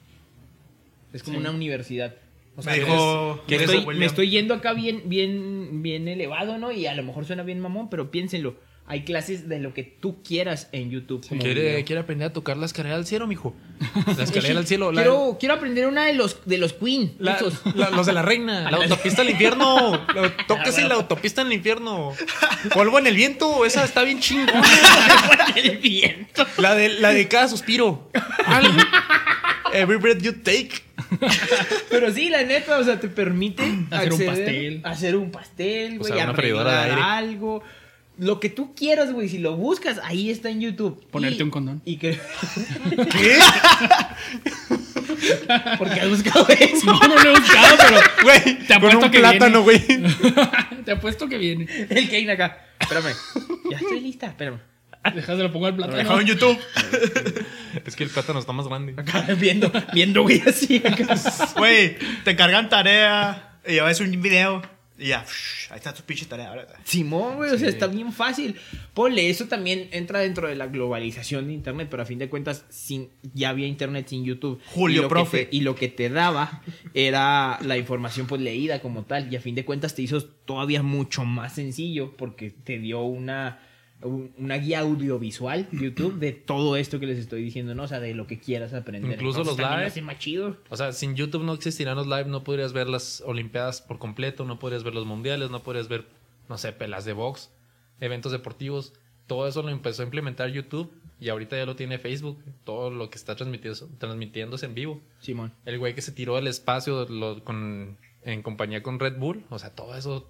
Speaker 1: Es como
Speaker 2: Sí.
Speaker 1: una universidad. O sea,
Speaker 4: Me dijo
Speaker 1: que estoy- me estoy yendo acá bien, bien, bien elevado, ¿no? Y a lo mejor suena bien mamón, pero piénsenlo. Hay clases de lo que tú quieras en YouTube.
Speaker 3: ¿Quiere, quiere aprender a tocar la escalera al cielo, mijo? La escalera al cielo. la-
Speaker 1: Quiero, quiero aprender una de los, de los Queen.
Speaker 3: la-
Speaker 1: esos.
Speaker 3: la- los de la reina. La autopista al infierno. La- Tóquese la autopista en el infierno. Polvo en el viento. Esa está bien chingona.
Speaker 1: el viento.
Speaker 3: La de, la de cada suspiro. Every breath you take.
Speaker 1: Pero sí, la neta, o sea, te permite
Speaker 2: Hacer un pastel.
Speaker 1: Hacer un pastel, güey,
Speaker 3: una de
Speaker 1: arreglar
Speaker 3: aire.
Speaker 1: algo. Lo que tú quieras, güey, si lo buscas, ahí está en YouTube.
Speaker 2: Ponerte
Speaker 1: Y-
Speaker 2: un condón.
Speaker 1: Y que...
Speaker 3: ¿Qué?
Speaker 1: ¿Por qué has buscado eso?
Speaker 2: No, no lo he buscado, pero
Speaker 3: Güey,
Speaker 2: Te
Speaker 3: con
Speaker 2: apuesto
Speaker 3: un
Speaker 2: que
Speaker 3: plátano, güey.
Speaker 2: te apuesto que viene.
Speaker 1: El Kane acá. Espérame. Ya estoy lista, espérame.
Speaker 2: Déjaselo pongo al plátano.
Speaker 4: en YouTube.
Speaker 3: Es que el plátano está más grande.
Speaker 1: Acá viendo, viendo, güey, así.
Speaker 4: Güey, te cargan tarea y ya ves un video y ya, ahí está tu pinche tarea. ahora.
Speaker 1: Simón, güey, o sea, está bien fácil. Ponle, eso también entra dentro de la globalización de Internet, pero a fin de cuentas sin, ya había Internet sin YouTube.
Speaker 4: Julio,
Speaker 1: y
Speaker 4: profe.
Speaker 1: Te- y lo que te daba era la información pues leída como tal, y a fin de cuentas te hizo todavía mucho más sencillo porque te dio una, un- una guía audiovisual, YouTube, de todo esto que les estoy diciendo, ¿no? O sea, de lo que quieras aprender.
Speaker 3: Incluso
Speaker 1: Entonces,
Speaker 3: los live.
Speaker 1: hace más chido.
Speaker 3: O sea, sin YouTube no existirían los live, no podrías ver las Olimpiadas por completo, no podrías ver los mundiales, no podrías ver, no sé, pelas de box, eventos deportivos. Todo eso lo empezó a implementar YouTube y ahorita ya lo tiene Facebook. Todo lo que está transmitiendo, transmitiéndose en vivo.
Speaker 1: Simón.
Speaker 3: El güey que se tiró del espacio lo- con, en compañía con Red Bull. O sea, todo eso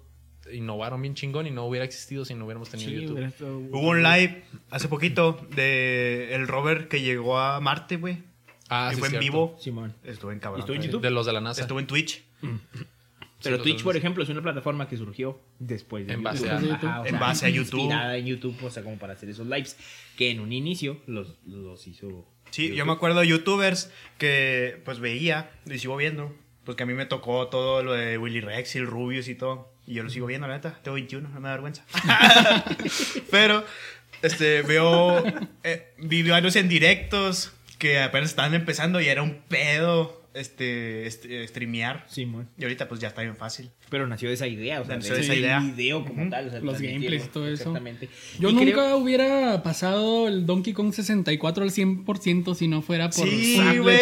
Speaker 3: innovaron bien chingón y no hubiera existido si no hubiéramos tenido
Speaker 1: Sí,
Speaker 3: YouTube.
Speaker 1: estado-
Speaker 4: Hubo un live hace poquito de el rover que llegó a Marte, güey.
Speaker 3: Ah,
Speaker 4: y
Speaker 3: sí,
Speaker 4: fue en vivo.
Speaker 1: Simón.
Speaker 4: Estuvo en cabrón.
Speaker 1: ¿Estuvo en. YouTube?
Speaker 3: De los de la NASA.
Speaker 4: Estuvo en Twitch.
Speaker 1: Pero
Speaker 3: los
Speaker 1: Twitch, por ejemplo, es una plataforma que surgió después de
Speaker 3: En
Speaker 1: YouTube.
Speaker 3: base a-
Speaker 1: Ajá, o
Speaker 4: En
Speaker 1: sea,
Speaker 4: base a YouTube.
Speaker 1: Inspirada en YouTube, o sea, como para hacer esos lives. Que en un inicio los, los hizo.
Speaker 4: Sí, yo
Speaker 1: YouTube.
Speaker 4: me acuerdo de youtubers que pues veía y sigo viendo. Pues que a mí me tocó todo lo de Willy Rex y el Rubius y todo. Y yo lo sigo viendo, la neta. Tengo 21, no me da vergüenza. Pero, este, veo eh, videos en directos que apenas estaban empezando y era un pedo, este, este streamear.
Speaker 1: Simón.
Speaker 4: Y ahorita pues ya está bien fácil.
Speaker 1: Pero nació de esa idea, o sea,
Speaker 4: Nació
Speaker 1: de
Speaker 4: de
Speaker 1: ese
Speaker 4: esa idea.
Speaker 1: video como tal. O sea,
Speaker 2: Los gameplays y todo eso.
Speaker 1: Exactamente.
Speaker 2: Yo
Speaker 1: Y
Speaker 2: nunca
Speaker 1: creo-
Speaker 2: hubiera pasado el Donkey Kong 64 al 100% si no fuera por
Speaker 4: Sí, güey.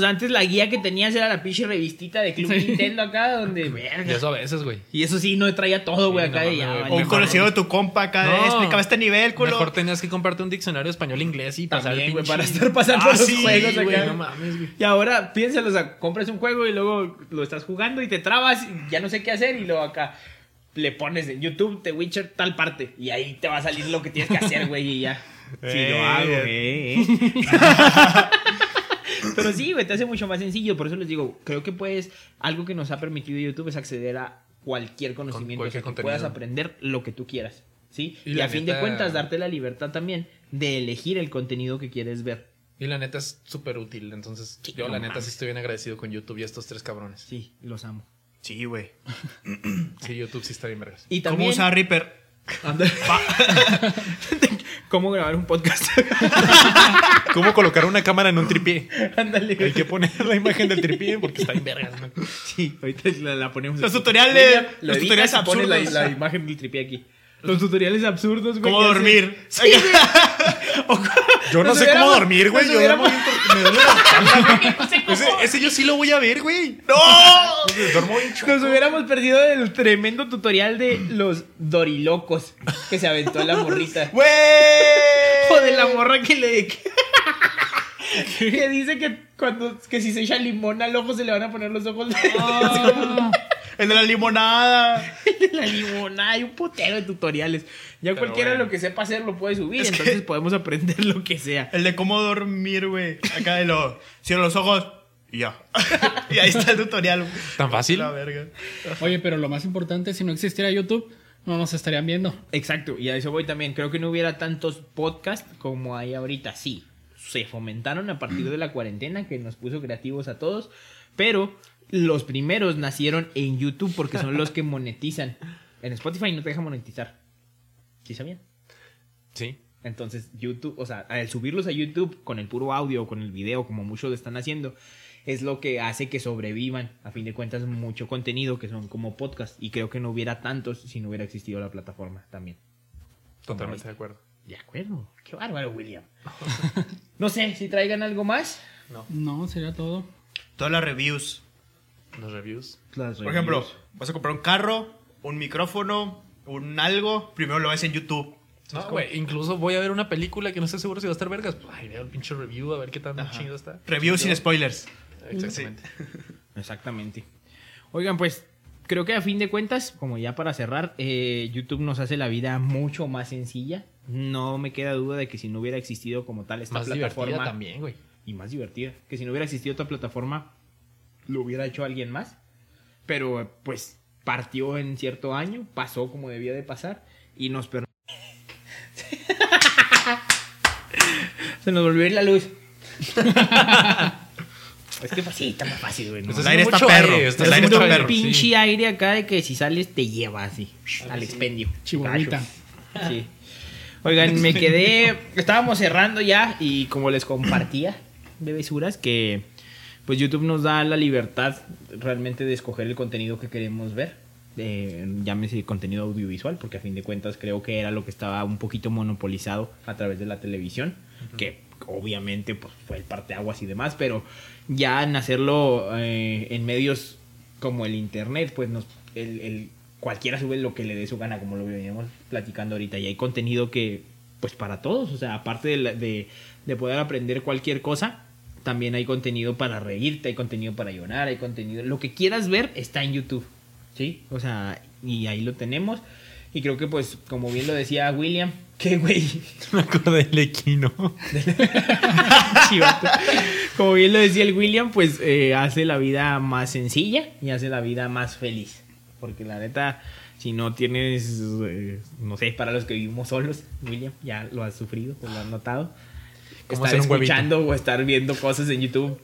Speaker 1: Sea, antes la guía que tenías era la pinche revistita de Club
Speaker 2: Sí.
Speaker 1: Nintendo acá, donde.
Speaker 3: Y
Speaker 1: Verga.
Speaker 3: eso a veces, güey.
Speaker 1: Y eso sí, no traía todo, güey,
Speaker 3: Sí,
Speaker 1: acá
Speaker 3: no,
Speaker 1: de ya.
Speaker 3: güey.
Speaker 1: vale,
Speaker 4: O un conocido de tu compa acá,
Speaker 3: No.
Speaker 4: de, explícame este nivel, culo.
Speaker 3: Mejor tenías que comprarte un diccionario español-inglés y pasar
Speaker 1: También,
Speaker 3: el
Speaker 1: güey, para estar pasando
Speaker 4: Ah,
Speaker 1: los
Speaker 4: sí,
Speaker 1: juegos acá.
Speaker 3: güey, no mames, güey.
Speaker 1: Y ahora, piénsalo, o sea, compras un juego y luego lo estás jugando y te trabas y ya no sé qué hacer y luego acá le pones en YouTube The Witcher tal parte y ahí te va a salir lo que tienes que hacer, güey, y ya. Sí,
Speaker 4: Eh,
Speaker 1: lo hago,
Speaker 4: eh.
Speaker 1: Pero sí, güey, te hace mucho más sencillo, por eso les digo, creo que puedes, algo que nos ha permitido YouTube es acceder a cualquier conocimiento,
Speaker 3: cualquier
Speaker 1: o sea, que puedas aprender lo que tú quieras, ¿sí?
Speaker 3: Y
Speaker 1: a fin de cuentas, darte la libertad también de elegir el contenido que quieres ver.
Speaker 3: Y la neta es súper útil. Entonces,
Speaker 1: Sí,
Speaker 3: yo
Speaker 1: no
Speaker 3: la neta
Speaker 1: mames.
Speaker 3: sí estoy bien agradecido con YouTube y estos tres cabrones.
Speaker 1: Sí, los amo.
Speaker 4: Sí, güey.
Speaker 3: Sí, YouTube sí está bien vergas.
Speaker 1: Y
Speaker 4: ¿Cómo usa Reaper?
Speaker 1: ¿Cómo grabar un podcast?
Speaker 3: ¿Cómo colocar una cámara en un tripié?
Speaker 1: Ándale.
Speaker 3: Hay que poner la imagen del tripié porque está bien vergas. ¿no?
Speaker 1: Sí, ahorita la, la ponemos.
Speaker 4: Los
Speaker 1: aquí.
Speaker 4: tutoriales,
Speaker 1: lo
Speaker 4: los tutoriales
Speaker 1: pones la, la imagen del tripié aquí. Los tutoriales absurdos, güey.
Speaker 4: ¿Cómo dormir?
Speaker 1: hacen- Sí, güey.
Speaker 3: Yo no sé cómo dormir, güey. Yo duermo
Speaker 1: hubiéramos-
Speaker 3: bien porque me duele la. Ese, ese yo sí lo voy a ver, güey.
Speaker 4: ¡No!
Speaker 3: Duermo bien chueco.
Speaker 1: Nos hubiéramos perdido del tremendo tutorial de los dorilocos que se aventó la morrita.
Speaker 4: ¡Güey!
Speaker 1: O de la morra que le. que dice que cuando que si se echa limón al ojo se le van a poner los ojos de,
Speaker 2: Ah,
Speaker 4: El de la limonada.
Speaker 1: de la limonada. Hay un putero de tutoriales. Ya
Speaker 3: Pero
Speaker 1: cualquiera
Speaker 3: bueno.
Speaker 1: lo que sepa hacer lo puede subir.
Speaker 4: Es que-
Speaker 1: entonces podemos aprender lo que sea.
Speaker 4: El de cómo dormir, güey. Acá de lo. Cierro los ojos. Y ya. y ahí está el tutorial.
Speaker 3: ¿Tan fácil?
Speaker 4: La verga.
Speaker 2: Oye, pero lo más importante, si no existiera YouTube, no nos estarían viendo.
Speaker 1: Exacto, y a eso voy también. Creo que no hubiera tantos podcasts como hay ahorita. Sí, se fomentaron a partir de la cuarentena que nos puso creativos a todos, pero los primeros nacieron en YouTube porque son los que monetizan. En Spotify no te deja monetizar. ¿Sí sabían?
Speaker 3: Sí.
Speaker 1: Entonces, YouTube, o sea, al subirlos a YouTube con el puro audio o con el video, como muchos lo están haciendo, es lo que hace que sobrevivan, a fin de cuentas, mucho contenido que son como podcast. Y creo que no hubiera tantos si no hubiera existido la plataforma también.
Speaker 3: Totalmente de acuerdo.
Speaker 1: De acuerdo. Qué bárbaro, William. no sé si traigan algo más.
Speaker 2: No, sería todo.
Speaker 4: Todas las reviews.
Speaker 3: Los reviews.
Speaker 4: Por ejemplo, vas a comprar un carro, un micrófono, un algo, primero lo ves en YouTube.
Speaker 3: No, güey, incluso voy a ver una película que no estoy seguro si va a estar vergas. Pues, ay, veo el pinche review a ver qué tan chido está.
Speaker 4: Review sin spoilers.
Speaker 3: Exactamente.
Speaker 1: Exactamente. Oigan, pues creo que a fin de cuentas, como ya para cerrar, eh, YouTube nos hace la vida mucho más sencilla. No me queda duda de que si no hubiera existido como tal esta
Speaker 3: Más
Speaker 1: plataforma
Speaker 3: divertida también, güey.
Speaker 1: y más divertida, que si no hubiera existido otra plataforma lo hubiera hecho alguien más. Pero pues partió en cierto año, pasó como debía de pasar y nos permitió Se nos volvió a ir la luz. es que pues, sí, está más fácil, güey. ¿no?
Speaker 3: Pues
Speaker 4: El aire está perro.
Speaker 3: aire, está
Speaker 4: El aire está
Speaker 3: un
Speaker 4: perro.
Speaker 1: pinche aire acá de que si sales te lleva así al expendio.
Speaker 2: Chihuahuita.
Speaker 1: Sí. Oigan, me quedé. Estábamos cerrando ya y como les compartía, bebesuras, que pues YouTube nos da la libertad realmente de escoger el contenido que queremos ver. Eh, llámese contenido audiovisual, porque a fin de cuentas creo que era lo que estaba un poquito monopolizado a través de la televisión, que obviamente pues, fue el parteaguas y demás, pero ya en hacerlo eh, en medios como el internet, pues nos, el, el- cualquiera sube lo que le dé su gana, como lo veníamos platicando ahorita, y hay contenido que, pues para todos, o sea, aparte de, la- de, de poder aprender cualquier cosa, también hay contenido para reírte, hay contenido para llorar, hay contenido, lo que quieras ver está en YouTube, ¿sí? O sea, y ahí lo tenemos, y creo que pues, como bien lo decía William, que güey,
Speaker 3: Me acordé del equino.
Speaker 1: Como bien lo decía el William, pues eh, hace la vida más sencilla y hace la vida más feliz. Porque la neta, si no tienes, eh, no sé, para los que vivimos solos, William, ya lo has sufrido, o lo has notado.
Speaker 3: Como
Speaker 1: estar
Speaker 3: huevito.
Speaker 1: escuchando o estar viendo cosas en YouTube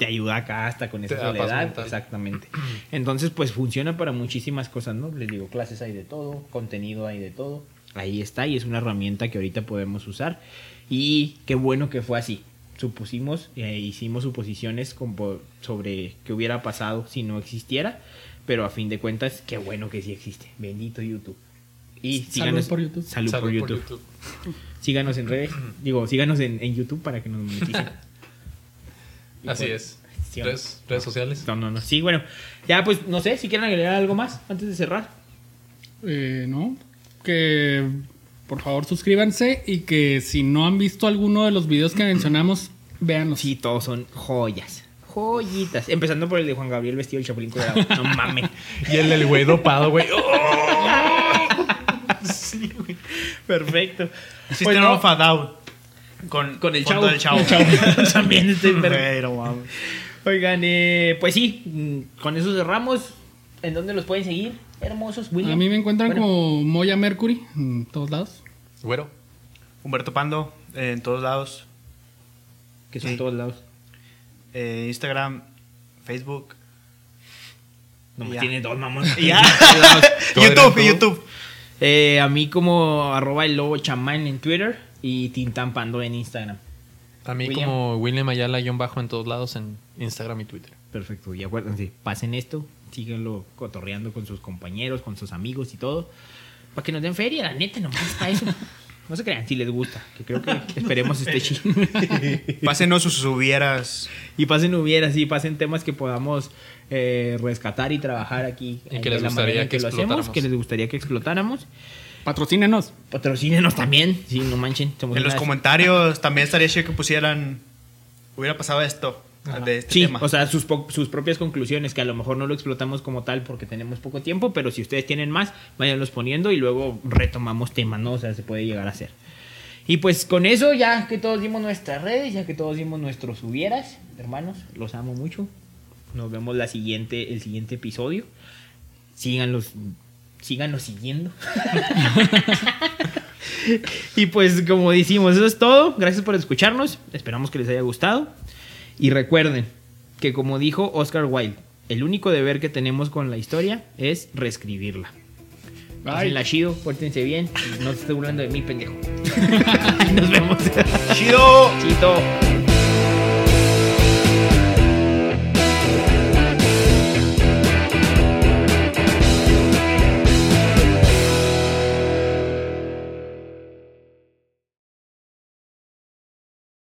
Speaker 1: te ayuda acá hasta con esa
Speaker 3: Te
Speaker 1: soledad. Exactamente. Entonces, pues funciona para muchísimas cosas, ¿no? Les digo, clases hay de todo, contenido hay de todo. Ahí está y es una herramienta que ahorita podemos usar. Y qué bueno que fue así. Supusimos, eh, hicimos suposiciones como sobre qué hubiera pasado si no existiera. Pero a fin de cuentas, qué bueno que sí existe. Bendito YouTube. Y
Speaker 2: Salud
Speaker 1: síganos
Speaker 2: por YouTube.
Speaker 1: Salud,
Speaker 3: Salud
Speaker 1: por, YouTube. Síganos en redes. Digo, síganos en, en YouTube para que nos moneticen.
Speaker 3: Así
Speaker 1: pues,
Speaker 3: es.
Speaker 1: sí,
Speaker 3: Redes, redes sociales.
Speaker 1: No, no, no. Sí, bueno. Ya, pues, no sé si quieren agregar algo más antes de cerrar.
Speaker 2: Eh, no. Que por favor suscríbanse y que si no han visto alguno de los videos que mencionamos, véanlos.
Speaker 1: Sí, todos son joyas. Joyitas. Empezando por el de Juan Gabriel vestido del Chapulín Colorado. No mames.
Speaker 3: Y el del güey dopado, güey.
Speaker 1: Perfecto.
Speaker 4: Hiciste
Speaker 1: Pues
Speaker 4: un
Speaker 1: no,
Speaker 4: fade out con,
Speaker 1: con el chavo.
Speaker 4: del chavo.
Speaker 1: El chavo. También estoy perfecto.
Speaker 4: Pero, mames.
Speaker 1: Oigan, eh, pues sí, mm, con eso cerramos. ¿En dónde los pueden seguir? Hermosos, William.
Speaker 2: A mí me encuentran
Speaker 1: Bueno,
Speaker 2: como Moya Mercury en todos lados.
Speaker 3: Güero.
Speaker 4: Humberto Pando eh, en todos lados.
Speaker 1: Que son
Speaker 4: Sí.
Speaker 1: todos lados.
Speaker 4: Eh, Instagram, Facebook.
Speaker 1: No me
Speaker 4: Ya.
Speaker 1: tiene dos, mamón.
Speaker 4: Ya. YouTube, YouTube.
Speaker 1: Eh, a mí como arroba el lobo chamán en Twitter y Tintampando en Instagram.
Speaker 3: A mí
Speaker 1: William.
Speaker 3: como William Ayala-bajo en todos lados en Instagram y Twitter.
Speaker 1: Perfecto, y acuérdense, pasen esto, síganlo cotorreando con sus compañeros, con sus amigos y todo. Para que nos den feria, la neta, nomás para eso. No se crean, si les gusta, que creo que esperemos esté chido.
Speaker 4: Pásenos sus hubieras.
Speaker 1: y pasen hubieras, y pasen temas que podamos eh, rescatar y trabajar aquí.
Speaker 3: Y que les
Speaker 1: la
Speaker 3: gustaría que
Speaker 1: lo hacemos,
Speaker 3: explotáramos.
Speaker 1: que les gustaría que explotáramos.
Speaker 2: Patrocínenos.
Speaker 1: Patrocínenos también, sí, no manchen. somos
Speaker 4: En los comentarios también estaría chido que pusieran. Hubiera pasado esto de este
Speaker 1: Sí,
Speaker 4: tema.
Speaker 1: o sea, sus, sus propias conclusiones, que a lo mejor no lo explotamos como tal porque tenemos poco tiempo, pero si ustedes tienen más, váyanlos poniendo y luego retomamos temas, ¿no? O sea, se puede llegar a hacer. Y pues con eso, ya que todos dimos nuestras redes, ya que todos dimos nuestros hubieras, hermanos, los amo mucho. Nos vemos la siguiente, el siguiente episodio. Síganlos síganos siguiendo. y pues como decimos, eso es todo. Gracias por escucharnos. Esperamos que les haya gustado. Y recuerden que como dijo Oscar Wilde, el único deber que tenemos con la historia es reescribirla. Pásenla chido, pórtense bien. No se esté burlando de mí, pendejo. Nos vemos.
Speaker 4: ¡Chido!
Speaker 1: Chito.